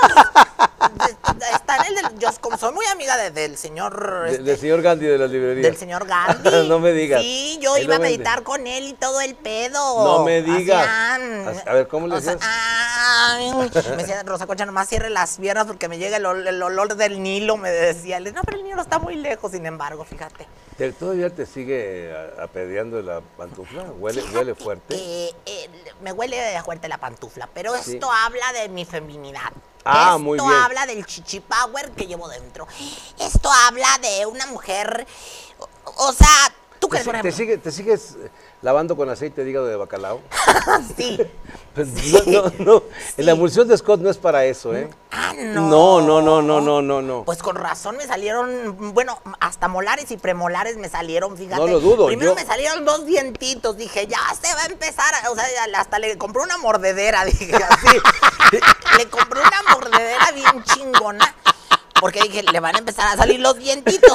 está en el del. Yo como soy muy amiga de- del señor. Este, del señor Gandhi de las librerías. del señor Gandhi. No me digas. Sí, yo iba a meditar con él y todo el pedo. No me digas. Hacían- A ver, ¿cómo le ay, me decía Rosa Concha, nomás cierre las piernas porque me llega el, ol- el olor del Nilo, me decía. Le- No, pero el Nilo está muy lejos, sin embargo, fíjate. ¿Te- ¿Todavía te sigue apedreando la pantufla? ¿Huele, huele fuerte? Eh, eh, me huele fuerte la pantufla, pero Sí. esto habla de mi feminidad. Ah, esto muy bien. habla del chichi power que llevo dentro. Esto habla de una mujer. O, sea, tú ¿Te, crees, te ejemplo. sigue- ¿Te sigues lavando con aceite de hígado de bacalao? Sí. Pues, no, no, no. La emulsión de Scott no es para eso, ¿eh? Ah, no. No, no, no, no, no, no, no. Pues con razón me salieron, bueno, hasta molares y premolares me salieron, fíjate. No lo dudo, Primero yo- me salieron dos dientitos, dije, ya se va a empezar, o sea, hasta le compré una mordedera, dije así. le compré una mordedera bien chingona. Porque dije, le van a empezar a salir los dientitos.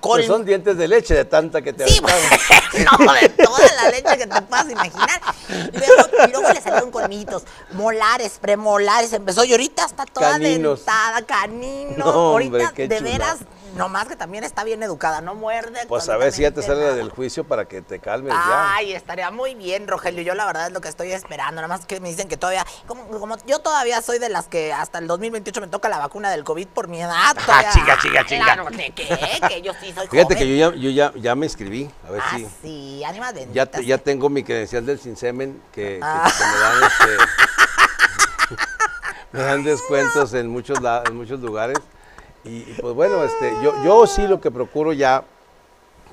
Con... Pues son dientes de leche de tanta que te Sí, no, de toda la leche que te puedas imaginar. Luego, y luego le salieron colmillitos, molares, premolares, empezó y ahorita está toda Caninos. dentada, canino. No, hombre, ahorita, qué de chulada. veras, nomás que también está bien educada, no muerde. Pues a ver si ya te sale del juicio para que te calmes ya. Ay, estaría muy bien, Rogelio. Yo la verdad es lo que estoy esperando. Nada más que me dicen que todavía, como, como yo todavía soy de las que hasta el 2028 me toca la vacuna del COVID por mi edad. todavía- chica, chica, chica. Claro, ¿de qué? Que yo sí soy Fíjate joven. que yo ya, yo ya, ya me inscribí, a ver Ah, si... sí, ánimas Ya, ya tengo mi credencial del Sinsemen que, que- Ah. que me dan este, me dan descuentos en muchos en muchos lugares y, y, pues bueno este yo yo sí lo que procuro ya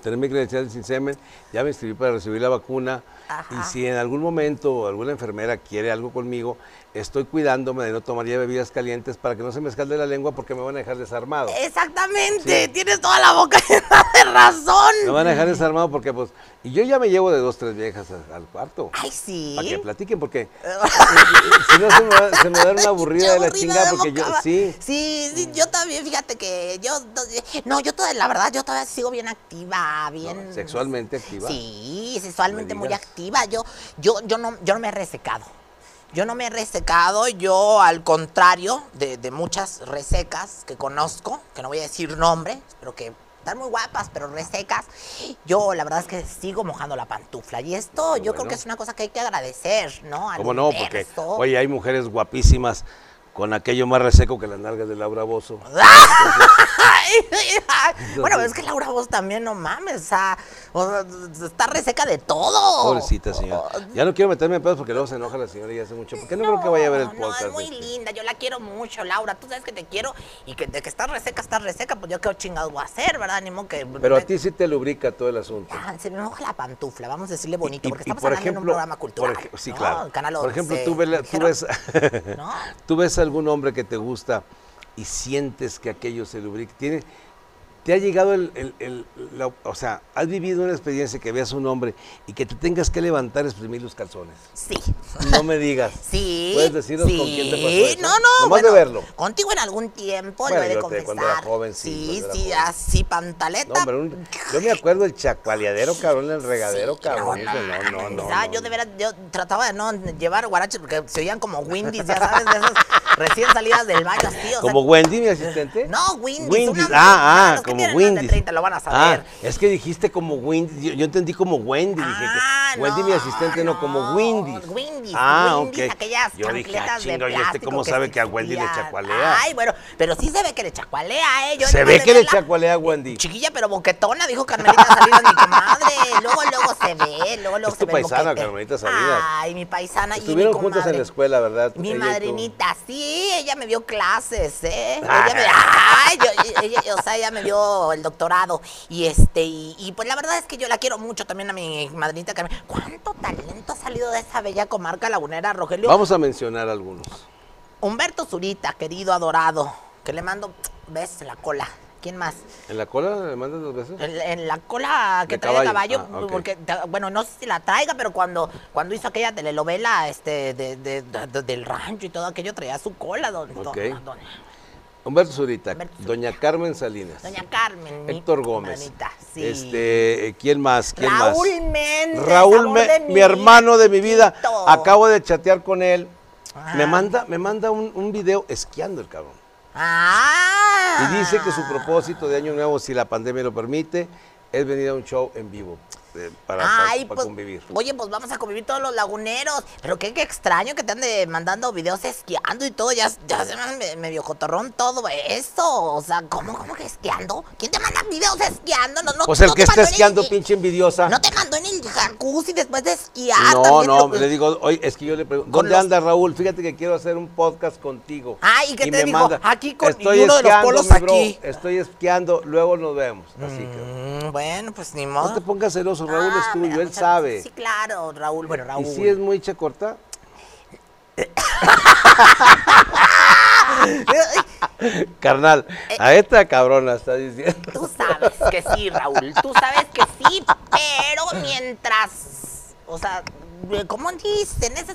tener mi credencial del Sinsemen ya me inscribí para recibir la vacuna. Y si en algún momento alguna enfermera quiere algo conmigo estoy cuidándome de no tomar ya bebidas calientes para que no se me escalde la lengua porque me van a dejar desarmado Exactamente, tienes toda la boca llena de razón. me van a dejar desarmado porque pues y yo ya me llevo de dos tres viejas al cuarto Ay, sí. para que platiquen, porque si no se me, va, se me da una aburrida de la chingada, porque yo, sí, Sí, sí, yo también, fíjate que yo, no, yo todavía, la verdad, yo todavía sigo bien activa, bien. No, sexualmente activa. Sí, sexualmente Me muy activa. Yo, yo, yo no, yo no me he resecado. Yo no me he resecado, yo al contrario de, de muchas resecas que conozco, que no voy a decir nombres, pero que están muy guapas, pero resecas, yo la verdad es que sigo mojando la pantufla. Y esto yo creo que es una cosa que hay que agradecer, ¿no? Al ¿cómo no? Porque, oye, hay mujeres guapísimas con aquello más reseco que las nalgas de Laura Bozo. bueno, es que Laura vos también, no mames, o sea, está reseca de todo. Pobrecita señora. Ya no quiero meterme en pedos porque luego se enoja la señora y hace mucho. ¿Por qué no, creo que vaya a ver el No, podcast? es muy este? linda, yo la quiero mucho, Laura. Tú sabes que te quiero y que de que estás reseca, estás reseca, pues yo qué chingado voy a hacer, ¿verdad? Ni modo que. Pero a ti sí te lubrica todo el asunto. Ah, se me moja la pantufla, vamos a decirle bonito, Y- porque estamos por hablando en un ejemplo, programa por cultural. ej- sí, ¿no? claro. Por ejemplo, 11, tú ves, tú ves, ¿no? tú ves algún hombre que te gusta y sientes que aquello se lubrica. Tiene, ¿Te ha llegado el, el- el- la- o sea, has vivido una experiencia que veas un hombre y que te tengas que levantar a exprimir los calzones? Sí. No me digas. Sí. ¿Puedes decirnos sí. con quién te pasó eso? No, no. Nomás bueno, de verlo. Contigo en algún tiempo, Bueno, lo he de confesar. cuando era joven, sí, Sí, sí, joven. así, pantaleta. No, pero un- yo me acuerdo el chacualeadero, cabrón, el regadero, Sí, cabrón. no, No, no, no. no, Ah, no, yo de veras, yo trataba de no llevar guaraches porque se oían como Windies, ya sabes, de esas recién salidas del baño, así, o sea, ¿Como Wendy, mi asistente? No. Windies. una- Ah, ah, que como. 30 lo van a saber. Ah, es que dijiste como Wendy. Yo, yo entendí como Wendy. Dije Ah, que Wendy, mi asistente, no, como Windy. Windies, Ah, Windies, ok. aquellas Yo dije, ah, chinga, ¿y este cómo que sabe que a Wendy le chacualea? Ay, bueno, pero sí se ve que le chacualea, ¿eh? Yo Se ve que le chacualea a Wendy. Chiquilla, pero boquetona, dijo Carmelita Salinas, mi comadre. Luego, luego se ve, luego, luego Es se tu ve el paisana. Carmelita Salinas. Ay, mi paisana y mi Estuvieron juntas en la escuela, ¿verdad? Mi y madrinita, sí, ella me dio clases, ¿eh? Ah. Ella me, ay, yo- o sea, ella me dio el doctorado. Y este, y, y, pues la verdad es que yo la quiero mucho también a mi madrinita Carmen. ¿Cuánto talento ha salido de esa bella comarca lagunera, Rogelio? Vamos a mencionar algunos. Humberto Zurita, querido, adorado, que le mando en la cola. ¿Quién más? ¿En la cola le mandas dos veces? En, en la cola que De trae el caballo. caballo, Ah, porque, bueno, no sé si la traiga, pero cuando, cuando hizo aquella telenovela este, de, de- de- del rancho y todo aquello, traía su cola, don, don- Ok. don- Humberto Zurita, Humberto Zurita. Doña Carmen Salinas, doña Carmen. Héctor Gómez. sí. Este, ¿quién más? ¿Quién Raúl más? Méndez. Raúl, de mi hermano de mi vida. Acabo de chatear con él. Me Ah. manda, me manda un, un video esquiando el cabrón. Ah. Y dice que su propósito de año nuevo, si la pandemia lo permite, es venir a un show en vivo eh, para, para- Ay, para pues, convivir. Oye, pues vamos a convivir todos los laguneros. Pero qué, qué extraño que te ande mandando videos esquiando y todo. Ya, ya se me medio cotorrón todo eso. O sea, ¿cómo, cómo que esquiando? ¿Quién te manda videos esquiando? No, no, Pues el no que está el- esquiando, pinche envidiosa. No te mandó en el jacuzzi después de esquiar. No, también no, lo- le digo, oye, es que yo le pregunto, ¿dónde los- anda Raúl? Fíjate que quiero hacer un podcast contigo. Ah, ¿y qué te me dijo? Aquí con- estoy uno de los esquiando, polos bro, aquí. Estoy esquiando, luego nos vemos. Así que. Mm, bueno, pues ni modo. No te pongas celoso, Raúl Ah, es tuyo, él sabe. Sí, claro, Raúl. Bueno, Raúl. ¿Y si es muy corta? Carnal, Eh. a esta cabrona está diciendo. Tú sabes que sí, Raúl. Tú sabes que sí, pero mientras. O sea, ¿cómo dicen? Esa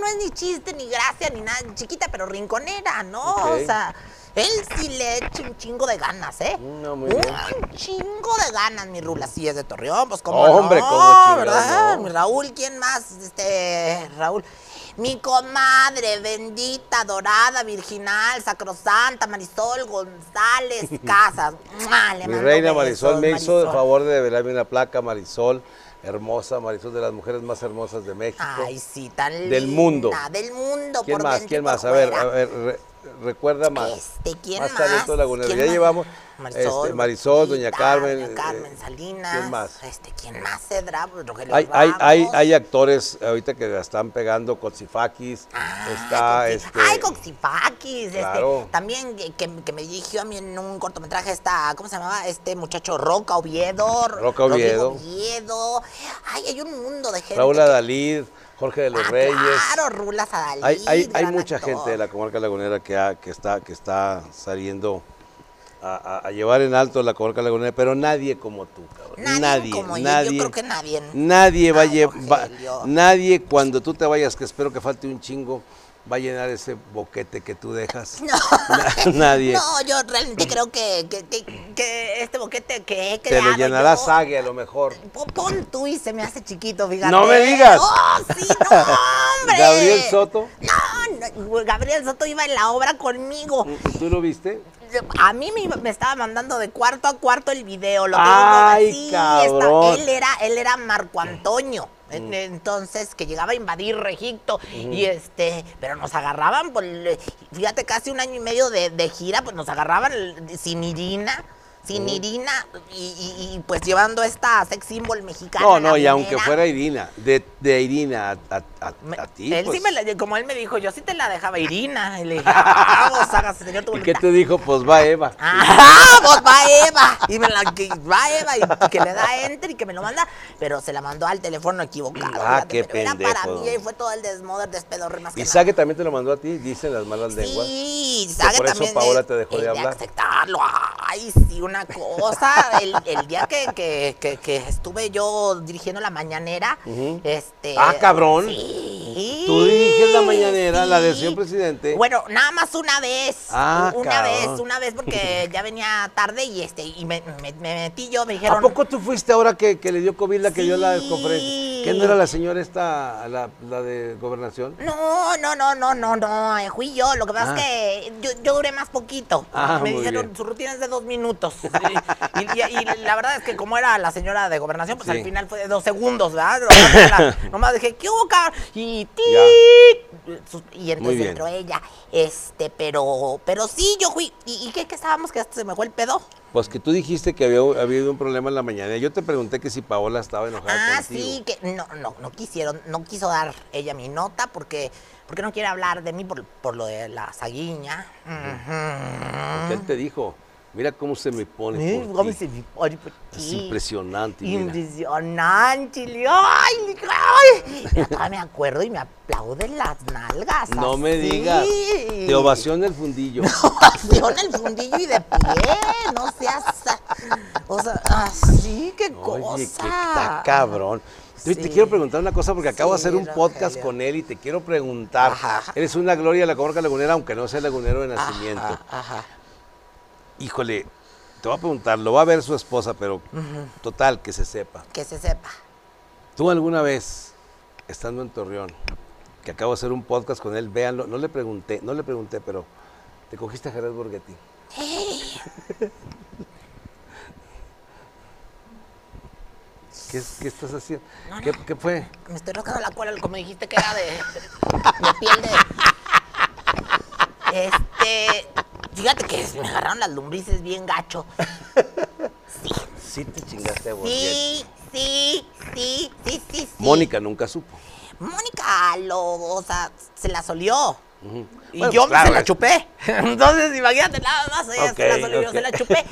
no es ni chiste, ni gracia, ni nada. Chiquita, pero rinconera, ¿no? O sea, Él sí le echa un chingo de ganas, ¿eh? No, muy un bien. chingo de ganas, mi Rula. Sí, es de Torreón, pues como Hombre, no, chingados, ¿verdad? no. Raúl, ¿quién más? Este, Raúl. Mi comadre, bendita, dorada, virginal, sacrosanta, Marisol González Casas. Le Mi reina Marisol me hizo el favor de revelarme una placa, Marisol, hermosa, Marisol de las mujeres más hermosas de México. Ay, sí, tan Del mundo. linda, Del mundo, ¿Quién por más? ¿Quién más? A ver, a ver, recuerda más. Este, ¿quién más más? llevamos Marisol, este, Marisol, Doña Carmen. Doña Carmen eh, Salinas. ¿Quién más? Este, ¿quién más? Cedra, Rogelio Hay, hay, hay, actores ahorita que la están pegando, Cotzifakis, Ah, está Coxi- este... Ay, Coxifakis. Claro. Este, también que, me dirigió a mí en un cortometraje esta, ¿cómo se llamaba? Este muchacho Roca Oviedo. Roca Oviedo. Oviedo. Ay, hay un mundo de gente. Raúl que- Adalid, Jorge de los Ah, Reyes. Claro, Rula Sadalí. Hay, hay, mucha actor. gente de la comarca lagunera que, ha- que, está, que está saliendo a, a- a llevar en alto la comarca lagunera, pero nadie como tú, cabrón. Nadie, Nadie, como nadie. yo creo que nadie. Nadie va a Ay, llevar, Rogelio. nadie cuando tú te vayas, que espero que falte un chingo, va a llenar ese boquete que tú dejas. No. Na- nadie. No, yo realmente creo que, que, que- que este boquete que he te creado lo llenará Sague a lo mejor. Pon- tú y se me hace chiquito, fíjate. No me digas. ¡Oh, sí, no, hombre! Gabriel Soto. No, no, Gabriel Soto iba en la obra conmigo. ¿Tú lo viste? A mí me, iba- me estaba mandando de cuarto a cuarto el video. Lo tengo Ay, así, cabrón. él era, él era Marco Antonio. En- Entonces, que llegaba a invadir Egipto y este, pero nos agarraban por, el- fíjate, casi un año y medio de, de gira, pues nos agarraban el- sin Irina, sin Irina y, pues llevando esta sex symbol mexicana. No, no, y aunque fuera Irina, de, de Irina a, a- a- Me- a ti. él sí pues. me la- como él me dijo, yo sí te la dejaba Irina. Y le dije, "Ah, vamos, hágase señor tu ¿Y qué voluntad". te dijo? Pues va Eva. ¡Ah! Pues va Eva. Y me la que va Eva y que le da enter y que me lo manda, pero se la mandó al teléfono equivocado. Ah, fíjate, qué pero Era para pendejo. mí y fue todo el desmoder despedorre más que Y. Sague también te lo mandó a ti, dicen las malas lenguas. Sí, Sague por eso también. Paola te dejó de hablar. aceptarlo. Ay, sí, una cosa. El, el día que, que, que, que estuve yo dirigiendo la mañanera, este. Ah, cabrón. Sí. Tú diriges la mañanera, la sí. señor presidente. Bueno, nada más una vez. Ah, una cabrón. vez, una vez porque ya venía tarde y este y me, me- me metí yo, me ¿A dijeron. poco tú fuiste ahora que, que le dio COVID la que dio la conferencia? ¿Qué no era la señora esta, la, la de gobernación? No, no, no, no, no, no, fui yo. Lo que pasa Ah. es que yo, yo duré más poquito. Ah, Me dijeron, su rutina es de dos minutos. Y, y- y la verdad es que como era la señora de gobernación, pues Sí. al final fue de dos segundos, ¿verdad? Nomás, la- nomás dije, ¿qué hubo, cabrón? Y Y entonces entró ella. Este, pero, pero sí, yo fui. ¿Y, y qué, qué estábamos? Que hasta se me fue el pedo. Pues que tú dijiste que había había habido un problema en la mañana. Yo te pregunté que si Paola estaba enojada Ah, contigo. sí, que no, no, no quisieron, no quiso dar ella mi nota porque, porque no quiere hablar de mí por, por lo de la saguiña. ¿Qué él te dijo? Mira cómo se me pone por ¿cómo se me pone por Es impresionante, mira. Impresionante, ay, ay. Todavía me acuerdo y me aplauden las nalgas. No me digas. Te ovación el fundillo. Ovación el fundillo y de pie, no seas... O sea, así, qué cosa. Oye, que está cabrón. Te quiero preguntar una cosa porque acabo de hacer un podcast con él y te quiero preguntar. Ajá. Eres una gloria de la comarca lagunera, aunque no sea lagunero de nacimiento. Ajá, ajá. Híjole, te voy a preguntar, lo va a ver su esposa, pero total, que se sepa. Que se sepa. ¿Tú alguna vez, estando en Torreón, que acabo de hacer un podcast con él, véanlo, no le pregunté, no le pregunté, pero te cogiste a Jerez Borghetti. ¿Qué, es- qué estás haciendo? No, ¿Qué, no. qué fue? Me estoy rascando la cola, como dijiste que era de, de piel de. Este. Fíjate que me agarraron las lombrices bien gacho. Sí, Sí te chingaste Borghetti. sí, sí, sí, sí, sí. sí. Mónica nunca supo. Mónica lo, o sea, se la solió. Y Bueno, yo pues, claro, se la es- chupé. Entonces, imagínate nada más, ella se la Ok, solió, yo se la chupé.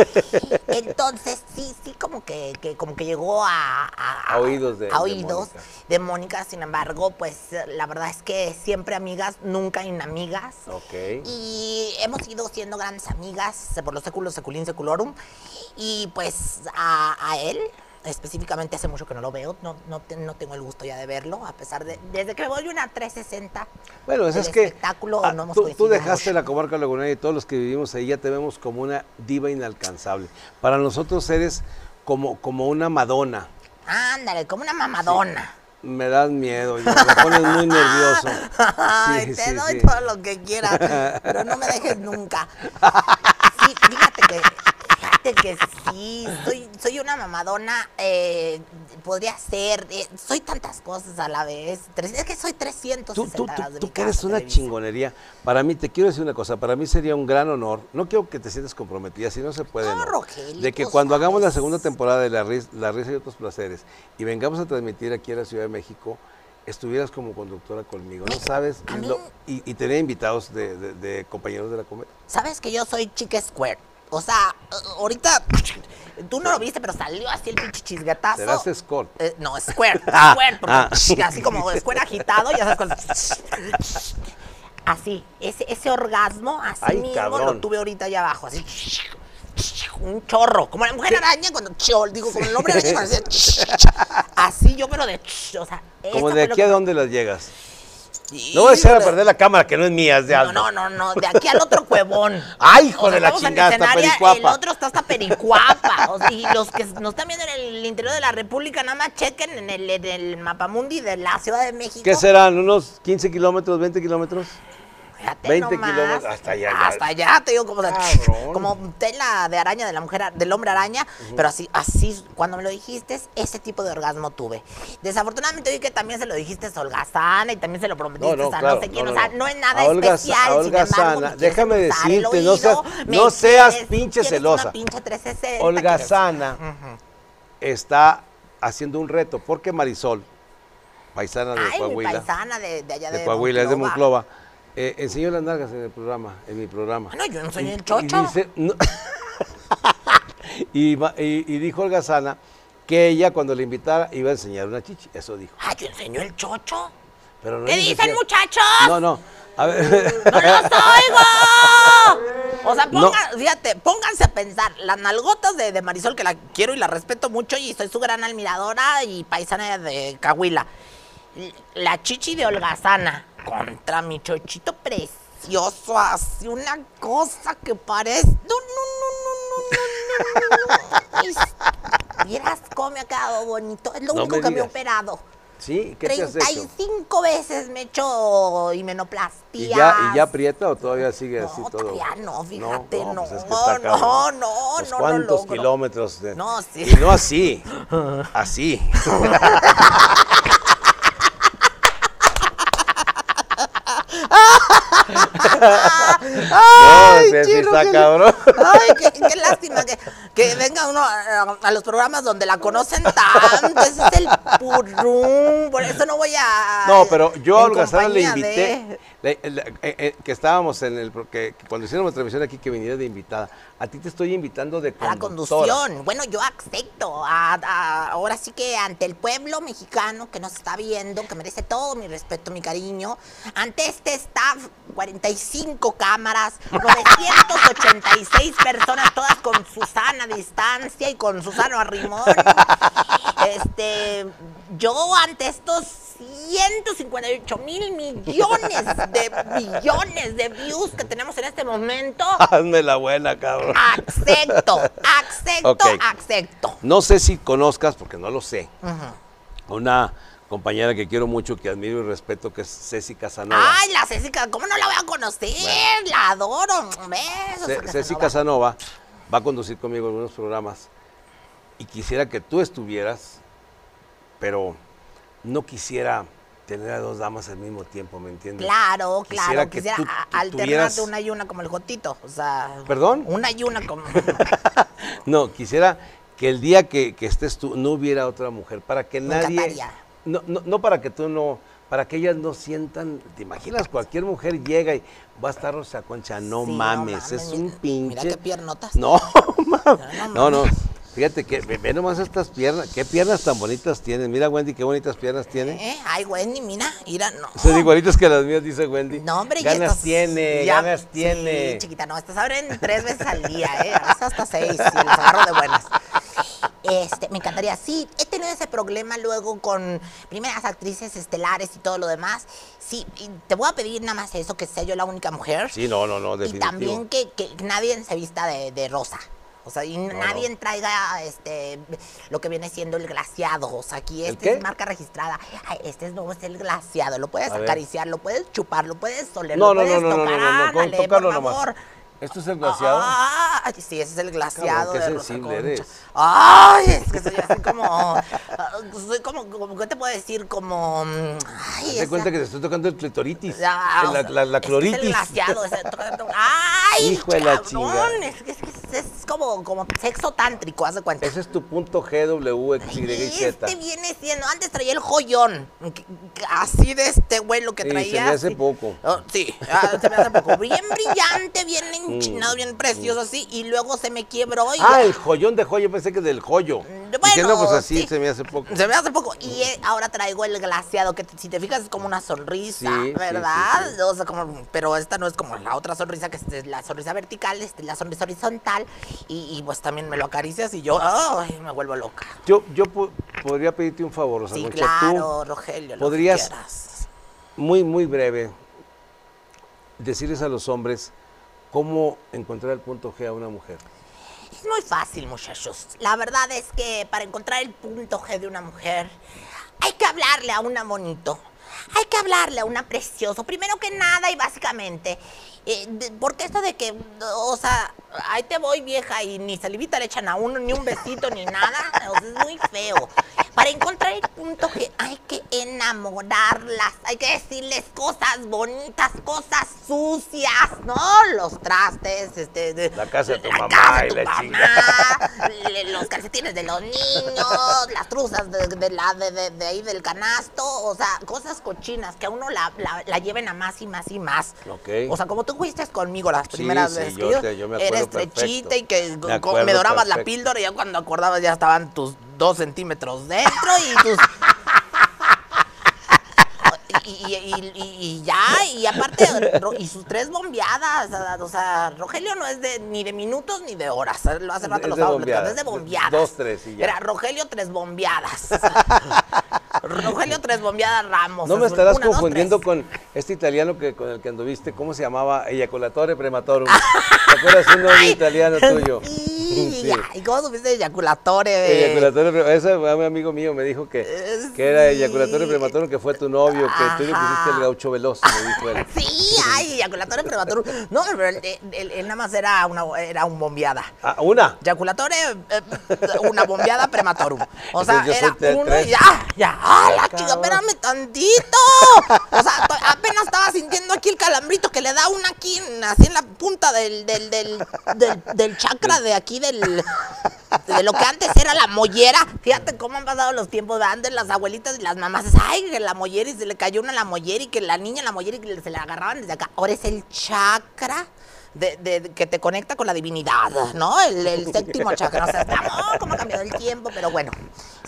Entonces, sí, sí, como que, que- como que llegó a, A oídos de- a de oídos Mónica. de Mónica. Sin embargo, pues la verdad es que siempre amigas, nunca inamigas. Ok. Y hemos ido siendo grandes amigas por los séculos seculín seculorum. Y pues a, a él, específicamente hace mucho que no lo veo, no, no, no tengo el gusto ya de verlo, a pesar de, desde que me voy una 360. Bueno, del es que espectáculo ah, no hemos tú, dejaste mucho. la comarca lagunera y todos los que vivimos ahí ya te vemos como una diva inalcanzable. Para nosotros eres como, como una Madonna. Ándale, como una mamadona. Me das miedo, me pones muy nervioso. Ay, Sí, te sí, doy todo lo que quieras, pero no me dejes nunca. Sí, fíjate que, fíjate que sí, soy, soy una mamadona, eh, podría ser, eh, soy tantas cosas a la vez. Tres- Es que soy 360 Tú, tú, tú, de tú mi que eres una chingonería. Para mí, te quiero decir una cosa, para mí sería un gran honor, no quiero que te sientas comprometida, si no se puede, No, no, Rogelio, de que cuando hagamos la segunda temporada de La Risa, la Risa y otros placeres y vengamos a transmitir aquí a la Ciudad de México, estuvieras como conductora conmigo, ¿no sabes? a mí- Lo- y, y tener invitados de, de- de compañeros de la comedia. Sabes que yo soy chica square. O sea, ahorita, tú no lo viste, pero salió así el pinche chisguetazo. Serás escort. Eh, no, square, Ah, square, porque ah. así como square agitado, ya sabes, con- así, ese, ese orgasmo, así Ay, mismo cabrón. lo tuve ahorita allá abajo, así, un chorro, como la mujer araña cuando, chol, digo, como el hombre araña cuando así yo, pero de, o sea, Como de aquí a dónde las llegas. No voy a echar a perder la cámara, que no es mía, es de No, Aldo. no, no, no, de aquí al otro cuevón. Ay, hijo de la estamos en chingada, escenaria, Pericuapa. El otro está hasta Pericuapa. o sea, y los que nos están viendo en el interior de la República, nada más chequen en el, en el mapamundi de la Ciudad de México. ¿Qué serán? ¿Unos 15 kilómetros, 20 kilómetros? Fíjate 20 nomás. kilómetros, hasta allá, ya. Hasta allá, te digo, como, de- como tela de araña de la mujer, del hombre araña, pero así, así, cuando me lo dijiste, ese tipo de orgasmo tuve. Desafortunadamente vi que también se lo dijiste a Olga Sana y también se lo prometiste No, no, a claro, no sé quién, no, o sea, no. es nada A Olga Sa- especial, a Olga sin embargo, Sana, déjame decirte, no seas- no seas quieres- pinche celosa. Una pinche 360, Olga Sana está haciendo un reto, porque Marisol, paisana de Ay, Coahuila, paisana de, de allá de, de Coahuila, es de Monclova. Eh, enseñó las nalgas en el programa, en mi programa. Bueno, yo no soy el y chocho. dice- no- y, ma- y- y dijo Olga Sana que ella cuando le invitara iba a enseñar una chichi, eso dijo. Ah, yo enseño el chocho. Pero no ¿Qué dicen, muchachos? No, no. A ver. ¡No los oigo! O sea, No. pongan- fíjate, pónganse a pensar. Las nalgotas de, de Marisol, que la quiero y la respeto mucho, y soy su gran admiradora y paisana de Cahuila. La chichi de Holgazana contra mi chochito precioso, así una cosa que parece. No, no, no, no, no, no, no. Vieras cómo me ha quedado bonito. Es lo No único me que me he operado. Sí, ¿qué te has hecho? 35 veces me he hecho himenoplastia. ¿Y ya, ¿Y ya aprieta o todavía sigue así No, todo? todavía no, fíjate, no. pues es que No, no, no, Pues no lo ¿Cuántos logro. kilómetros? de- No, sí. Y no así, así. Ay, no, sí, está cabrón. Ay, qué, qué lástima que, que venga uno a, a los programas donde la conocen tanto. Ese es el purrum. Por eso no voy a. No, pero yo a Olga le invité, de- le- le- eh, eh, que estábamos en el, que, cuando hicieron la televisión aquí que viniera de invitada. A ti te estoy invitando de A la conductora. conducción. Bueno, yo acepto. a- a- ahora sí que ante el pueblo mexicano que nos está viendo, que merece todo mi respeto, mi cariño, ante este staff, 45 cámaras, 986 personas, todas con Susana distancia y con Susana Arrimón. Este, yo ante estos 158 mil millones de billones de views que tenemos en este momento, Hazme la buena, cabrón. Acepto, acepto, acepto. No sé si conozcas, porque no lo sé, una compañera que quiero mucho, que admiro y respeto, que es Ceci Casanova. Ay, la Césica, ¿cómo no la voy a conocer? La adoro. Besos. Ce- Ceci Casanova. Casanova va a conducir conmigo algunos programas y quisiera que tú estuvieras, pero no quisiera tener a dos damas al mismo tiempo, ¿me entiendes? Claro, Quisiera claro. que Quisiera tú- tú alternarte tuvieras- una y una como el Jotito. O sea. ¿Perdón? Una y una como. No, quisiera que el día que, que estés tú no hubiera otra mujer, para que Me nadie... encantaría. No, no, no para que tú no, para que ellas no sientan, ¿te imaginas? Cualquier mujer llega y va a estar Rosa Concha, no Sí, no mames, es un pinche... mira qué piernotas. No, mames. No, no no. Fíjate que, ve, nomás estas piernas, qué piernas tan bonitas tienen, mira Wendy, qué bonitas piernas tiene. ¿Eh? Ay, Wendy, mira, mira, no. Son igualitas que las mías, dice Wendy. No, hombre, ya Ganas estas- tiene, ya- ganas tiene. Sí, chiquita, no, estas abren tres veces al día, ¿eh? A veces hasta seis, les agarro de buenas. Este, me encantaría. Sí, he tenido ese problema luego con primeras actrices estelares y todo lo demás. Sí, y te voy a pedir nada más eso, que sea yo la única mujer. Sí, no, no, no, Y definitivo. también que, que nadie se vista de, de rosa. O sea, y nadie traiga este lo que viene siendo el glaciado. O sea, aquí ¿El este es marca registrada. Ay, este es nuevo, es el glaciado. Lo puedes A ver. acariciar, lo puedes chupar, lo puedes oler, No, lo no, no, puedes tocar. no, no, no, con ándale, nomás. ¿Esto es el glaciado? Ah, sí, ese es el glaciado qué de sensible eres. Ay, es que soy así como, ah, soy como, como, ¿qué te puedo decir? Como, mm, ay, Te esa- cuenta que te estoy tocando el clitoritis. Ah, la, la, la es que cloritis. Es el glaciado. ese- ¡Ay! Hijo de la cabrón, chingada. Es, que- es, es como, como sexo tántrico, haz de cuenta. Ese es tu punto G, W, X, Y, Y Z. este viene siendo, antes traía el joyón, así de este güey lo que Sí, traía. se me hace así. poco. Oh, sí, ah, se me hace poco. Bien brillante, bien Mm, enchinado, bien precioso así, y luego se me quebró y Ah, ya- el joyón de joyo, pensé que del joyo. Bueno, Diciendo, pues así sí. se me hace poco. Se me hace poco. Y eh, ahora traigo el glaciado, que si te fijas es como una sonrisa, Sí, sí, ¿verdad? sí, sí. O sea, como, pero esta no es como la otra sonrisa, que es la sonrisa vertical, este, la sonrisa horizontal. Y, y, pues también me lo acaricias y yo, ay, me vuelvo loca. Yo, yo po- podría pedirte un favor, Rosa Sí, Concha. claro, Rogelio. lo que podrías- quieras. Tú, muy, muy breve, decirles a los hombres cómo encontrar el punto G a una mujer. Es muy fácil, muchachos. La verdad es que para encontrar el punto G de una mujer, hay que hablarle a una bonito. Hay que hablarle a una precioso. Primero que nada y básicamente. eh, porque esto de que, o sea, ahí te voy vieja y ni salivita le echan a uno, ni un besito, ni nada. o sea, es muy feo. Para encontrar el punto G hay que enamorarlas. Hay que decirles cosas bonitas, cosas sucias, ¿no? Los trastes, este... de- La casa de tu la mamá casa de y tu la mamá, le- los calcetines de los niños, las truzas de, de la, de, de- de ahí del canasto, o sea, cosas cochinas que a uno la, la- la lleven a más y más y más. Ok. O sea, como tú fuiste conmigo las Sí, primeras sí, veces yo que yo, te- yo me acuerdo estrechita perfecto. y que Me co- acuerdo me dorabas la píldora y ya cuando acordabas ya estaban tus dos centímetros dentro y tus... Y, y- y- y- y ya, y aparte, y sus tres bombeadas, o sea, Rogelio no es de ni de minutos ni de horas, lo hace rato Es lo estaba es de- bombeadas. dos, tres y ya. Era Rogelio tres bombeadas. Rogelio tres bombeadas Ramos. No me estarás Una, confundiendo con este italiano que con el que anduviste, ¿cómo se llamaba? Eyaculatore prematorum. ¿Te acuerdas un nombre italiano tuyo? Sí, Sí. ¿Y cómo supiste eyaculatore? Eyaculatore pre- ese un amigo mío me dijo que, Eh, que era sí. eyaculatore prematorum, que fue tu novio, que tú le pusiste el gaucho veloz, me dijo él. Sí, ay, eyaculatore prematuro. No, pero él, él- él nada más era una, era un bombeada. Ah, una. Eyaculatore, eh, una bombeada prematorum. O sea, Entonces era uno tres. y ya, ya. ¡Ah, la chica, espérame tantito! O sea, apenas estaba sintiendo aquí el calambrito que le da una aquí, así en la punta del, del, del, del, del chakra de aquí De lo que antes era la mollera. Fíjate cómo han pasado los tiempos. ¿verdad? Antes las abuelitas y las mamás, ay, que la mollera y se le cayó una la mollera y que la niña la mollera y que se la agarraban desde acá. Ahora es el chakra de, de- que te conecta con la divinidad, ¿no? El, el séptimo chakra. O sea, está, oh, cómo ha cambiado el tiempo, pero bueno.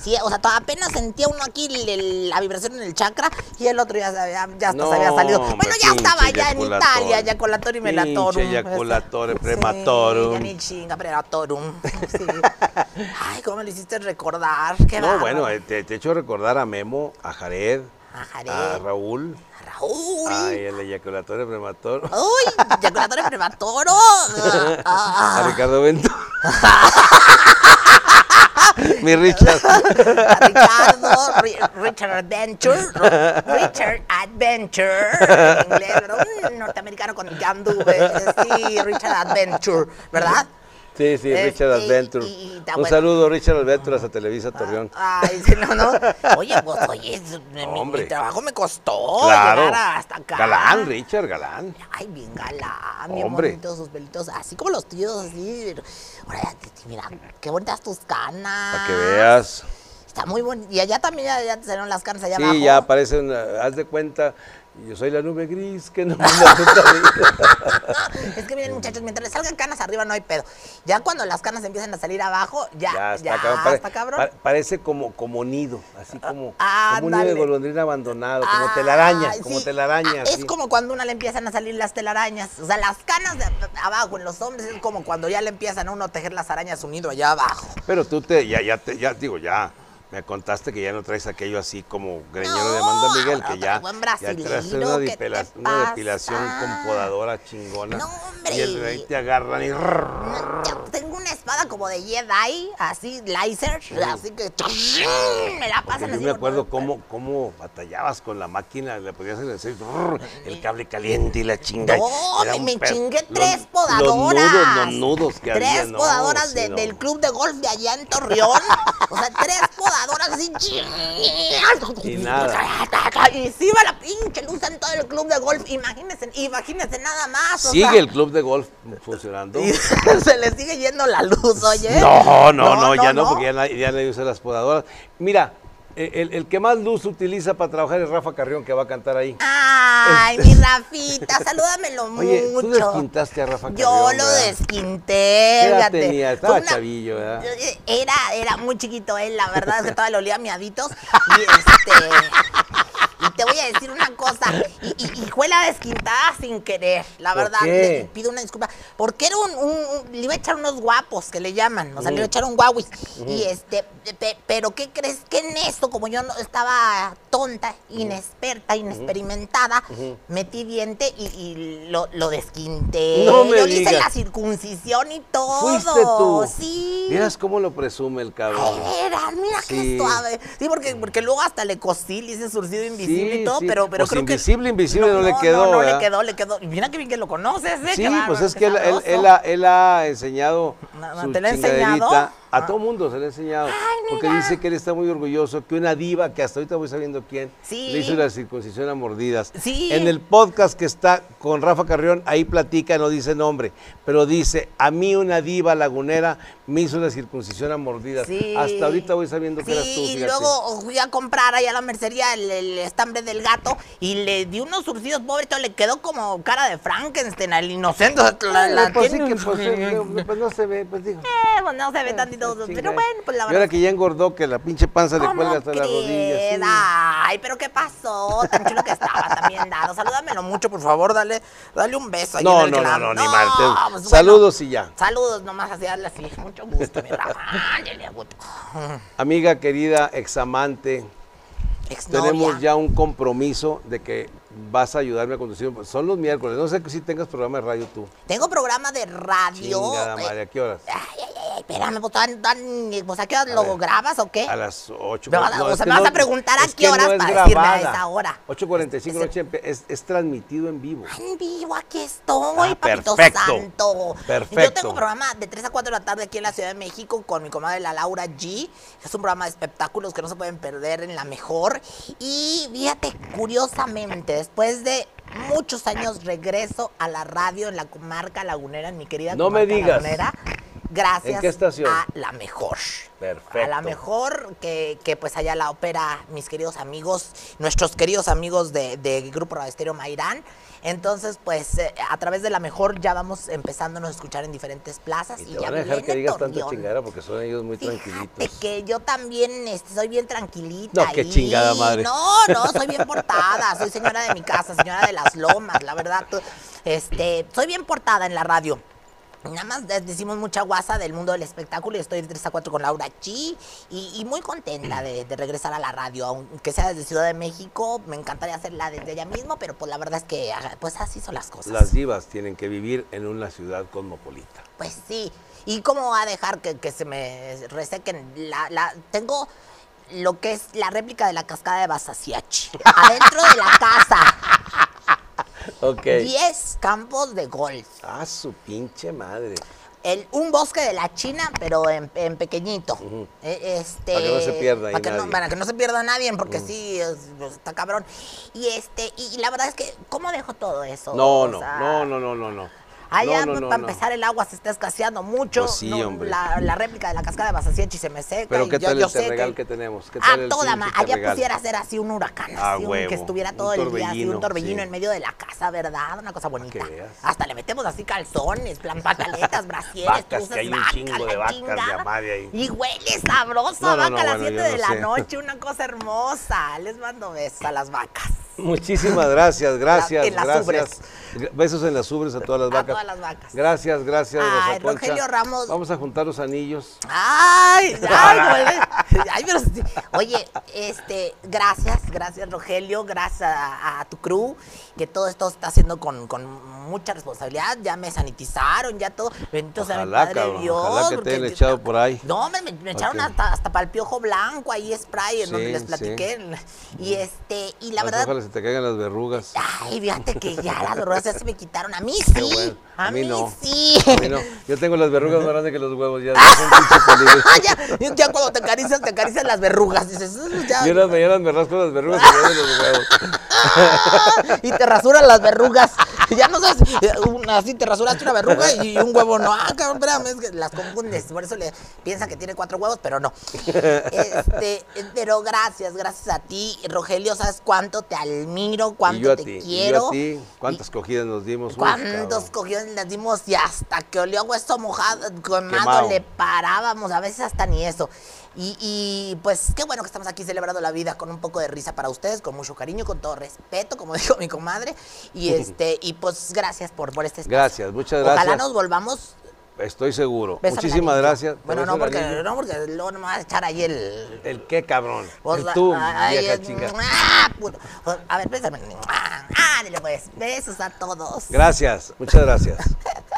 Sí, o sea, apenas sentía uno aquí el- el- la vibración en el chakra y el otro ya, había- ya hasta No, se había salido. hombre, Bueno, ya estaba ya en. Italia, eyaculatorio y melatorum. eyaculatore Sí, prematorum. ya ni chinga, prematorum. Sí. Ay, cómo me lo hiciste recordar. Qué No, bárbaro. bueno, eh, te, te he hecho recordar a Memo, a Jared, A Jared. a Raúl, Raúl. ay, el eyaculatore prematorum, Uy, eyaculatorio prematoro. Ah, ah, a Ricardo Bento. Mi Richard. a Ricardo, Ri- Richard Adventure, Richard Adventure, en inglés, ¿verdad? Un norteamericano con anduve, sí, Richard Adventure, ¿verdad? Sí, sí, Este, Richard Adventure. y- y está Un bueno. saludo, Richard Adventure, hasta Televisa Torreón. Ay, sí, no, no. Oye, pues, oye, mi- trabajo me costó claro. llegar hasta acá. Galán, Richard, galán. Ay, bien galán, bien Hombre. bonitos sus pelitos, así como los tíos, así. Ahora, mira, qué bonitas tus canas. Para que veas. Está muy bonito. Y allá también ya, ya te salieron las canas allá abajo. Sí, ya aparecen, eh, haz de cuenta, Yo soy la nube gris que no me. Es que miren, muchachos, mientras les salgan canas arriba no hay pedo. Ya cuando las canas empiezan a salir abajo, ya, Ya ya, está cabrón. Pare- está cabrón. pa- parece como, como nido, así como, Ah, como un nido de golondrina abandonado, como telaraña, Ay, como sí. telaraña. Ah. Es como cuando a una le empiezan a salir las telarañas. O sea, las canas de abajo en los hombres es como cuando ya le empiezan a uno a tejer las arañas unido allá abajo. Pero tú te, ya, ya, te, ya digo, ya, me contaste que ya no traes aquello así como greñero de Amanda Miguel, que ya, ya traes una, ¿qué te depila- una depilación con podadora chingona. No, hombre. Y el, ahí te agarran y... No, tengo una espada como de Jedi, así, laser, así que me la Porque pasan yo así. me por acuerdo cómo, cómo batallabas con la máquina, le podías hacer el cable caliente y la chinga. No, Era me, me per- chingué tres podadoras. Los nudos, los nudos que Tres había. no, podadoras sí, de- no. del club de golf de allá en Torreón. o sea, tres podadoras así. Y nada. Y se iba la pinche luz en todo el club de golf. Imagínense, imagínense nada más. o ¿Sigue sea, el club de golf funcionando? se le sigue yendo la luz, oye. No, no, no, ya no, porque ya nadie, ya nadie usa las podadoras. Mira, el, el que más luz utiliza para trabajar es Rafa Carrión, que va a cantar ahí. Ay, mi Rafita, salúdamelo Oye, mucho. tú desquintaste a Rafa Yo Carrión, lo ¿verdad? desquinté, ¿Qué edad fíjate. tenía? Estaba una- chavillo, ¿verdad? Era, era muy chiquito él, la verdad es que todavía lo olía a miaditos. Y este. Te voy a decir una cosa, y, y- y fue la desquintada sin querer, la ¿Por verdad, le pido una disculpa, porque era un, un- un- le iba a echar unos guapos que le llaman, o sea, le iba a echar un guauis, y este, pe- pero ¿qué crees que en esto, como yo no estaba tonta, inexperta, inexperimentada, metí diente y, y lo, lo desquinté, No me yo le hice la circuncisión y todo, Fuiste tú. sí. Vieras cómo lo presume el cabrón. Era, mira Sí. qué suave. Sí, porque, porque luego hasta le cosí, le hice surcido invisible Sí, y todo, sí. pero, pero Pues creo invisible, que. invisible no le No, quedó, no, ¿verdad? le quedó, le quedó. Mira que bien que lo conoces, ¿eh? Sí, Qué pues es que él, él- él ha, él ha enseñado No, no, su ¿te lo ha enseñado? A Ah. todo mundo se le ha enseñado. porque mira. dice que él está muy orgulloso que una diva, que hasta ahorita voy sabiendo quién, Sí. le hizo la circuncisión a mordidas. Sí. En el podcast que está con Rafa Carrión, ahí platica, no dice nombre, pero dice, a mí una diva lagunera me hizo la circuncisión a mordidas. Sí. Hasta ahorita voy sabiendo que eras tú, y fíjate. luego fui a comprar ahí a la mercería el, el estambre del gato y le di unos surcidos, pobrito, le quedó como cara de Frankenstein al inocente. la- la Eh, pues sí tiene- que pues, eh, pues no se ve, pues digo. Eh, pues no se ve tantito, Chinga. pero bueno, pues la Y verdad. ahora que ya engordó, que la pinche panza le ¿Cómo cuelga hasta las rodillas. sí. Ay, pero ¿qué pasó? Tan chulo que estaba también dado. Salúdamelo mucho, por favor, dale, dale un beso ahí No, en el no, no, no, ni mal. te- pues, bueno. Saludos y ya. Saludos nomás así, darle así. Mucho gusto, mi Rafa. Amiga querida, examante, Exnovia. tenemos ya un compromiso de que vas a ayudarme a conducir. Son los miércoles. No sé si tengas programa de radio tú. Tengo programa de radio. Chingada eh, madre, ¿a qué horas? Ay, ay, ay, espérame, pues, tan- tan- pues, ¿a qué horas A lo ver. grabas o qué? A las 8. Me vas a- o sea, me vas a preguntar a qué horas para decirme a esa hora. 8.45 Es- noche es, es transmitido en vivo. En vivo, aquí estoy, Ah, papito perfecto. santo. Perfecto. Yo tengo un programa de 3 a 4 de la tarde aquí en la Ciudad de México con mi comadre la Laura G. Es un programa de espectáculos que no se pueden perder en la mejor. Y fíjate, curiosamente, después de muchos años regreso a la radio en la comarca lagunera, en mi querida No me comarca digas. lagunera. Gracias ¿En qué estación? a la mejor. Perfecto. A la mejor que, que pues allá la opera mis queridos amigos, nuestros queridos amigos de, de Grupo Radio Estéreo Mairán. Entonces, pues eh, a través de la mejor ya vamos empezándonos a escuchar en diferentes plazas. Y Y, te ya van a dejar que digas tanta chingadera porque son ellos muy Fíjate tranquilitos. que yo también este, soy bien tranquilita. No, qué ahí. chingada madre. No, no, soy bien portada. Soy señora de mi casa, señora de las lomas, la verdad. Este, soy bien portada en la radio. Nada más de- decimos mucha guasa del mundo del espectáculo y estoy de 3 a 4 con Laura Chi y, y muy contenta de, de regresar a la radio, aunque sea desde Ciudad de México, me encantaría hacerla desde allá mismo, pero pues la verdad es que ah, pues así son las cosas. Las divas tienen que vivir en una ciudad cosmopolita. Pues sí. ¿Y cómo va a dejar que, que se me resequen? La, la, tengo lo que es la réplica de la cascada de Basasiachi. Adentro de la casa. Ok. 10 campos de golf. Ah, su pinche madre. El, un bosque de la China, pero en, en pequeñito. Eh, este, Para que no se pierda para que, no, para que no se pierda nadie, porque sí, es- está cabrón. Y este y, y la verdad es que, ¿cómo dejo todo eso? No, O no, sea, no, no, no, no, no. Allá, No, no, no, para empezar, el agua se está escaseando mucho. Pues sí, hombre. La, la réplica de la cascada de Basasiechi se me seca. Pero y ¿qué yo- tal yo el sé terregal que tenemos? ¿Qué a el toda ma- allá terregal? pusiera ser así un huracán, Ah, así, un- que estuviera todo el día así, un torbellino, sí. en medio de la casa, ¿verdad? Una cosa bonita. veas. Hasta le metemos así calzones, plan pantaletas, brasieres, Vacas, que hay un chingo de vacas de chingada. a madre ahí. Y huele sabroso vaca a las bueno, 7 yo de la noche, una cosa hermosa. Les mando besos a las vacas. Muchísimas gracias, gracias, en las gracias. ubres. Besos en las ubres a todas las A vacas. todas las vacas. Gracias, gracias, Ay, Rosa. Rogelio Ramos. Vamos a juntar los anillos. Ay, ay. Ay, pero. Oye, este, gracias, gracias Rogelio, gracias a, a tu crew, que todo esto está haciendo con, con mucha responsabilidad, ya me sanitizaron, ya todo, bendito sea mi padre cabrón, Dios. ojalá que te hayan echado por ahí. No, me, me- me echaron hasta, hasta para el piojo blanco, ahí spray, en Sí, donde les sí. platiqué, y este, y la verdad... Se te caigan las verrugas. Ay, fíjate que ya las verrugas ya se me quitaron. A mí sí. Bueno. A, mí, no. sí. A mí no. Yo tengo las verrugas más grandes que los huevos. Ya, ya, ya cuando te acaricias, te acaricias las verrugas. Dices, "Uh, ya". Yo en las mañanas me rasco las verrugas y los huevos. y te rasuran las verrugas. Ya no sabes, eh, una- así te rasuraste una verruga y un huevo no. Ah, cabrón, espérame, es que las confundes. Por eso le piensa que tiene cuatro huevos, pero no. Este, pero gracias, gracias a ti, Rogelio. ¿Sabes cuánto te admiro? ¿Cuánto Y yo a te ti. Y quiero? yo a ti. ¿Cuántas cogidas nos dimos? Uf, ¿Cuántos cabrón. cogiones les dimos y hasta que olió hueso mojado, quemado, le parábamos, a veces hasta ni eso. Y, y, pues qué bueno que estamos aquí celebrando la vida con un poco de risa para ustedes, con mucho cariño, con todo respeto, como dijo mi comadre. Y este, y pues gracias por, por este espacio. Gracias, muchas Ojalá gracias. nos volvamos. Estoy seguro. Bésame Muchísimas gracias. ¿Te Bueno, no porque, no porque luego no me vas a echar ahí el. ¿El qué, cabrón? pues, el tú, ay, vieja chica. ¡Ah! A ver, bésame. ¡Ah, dile pues! Besos a todos. Gracias, muchas gracias.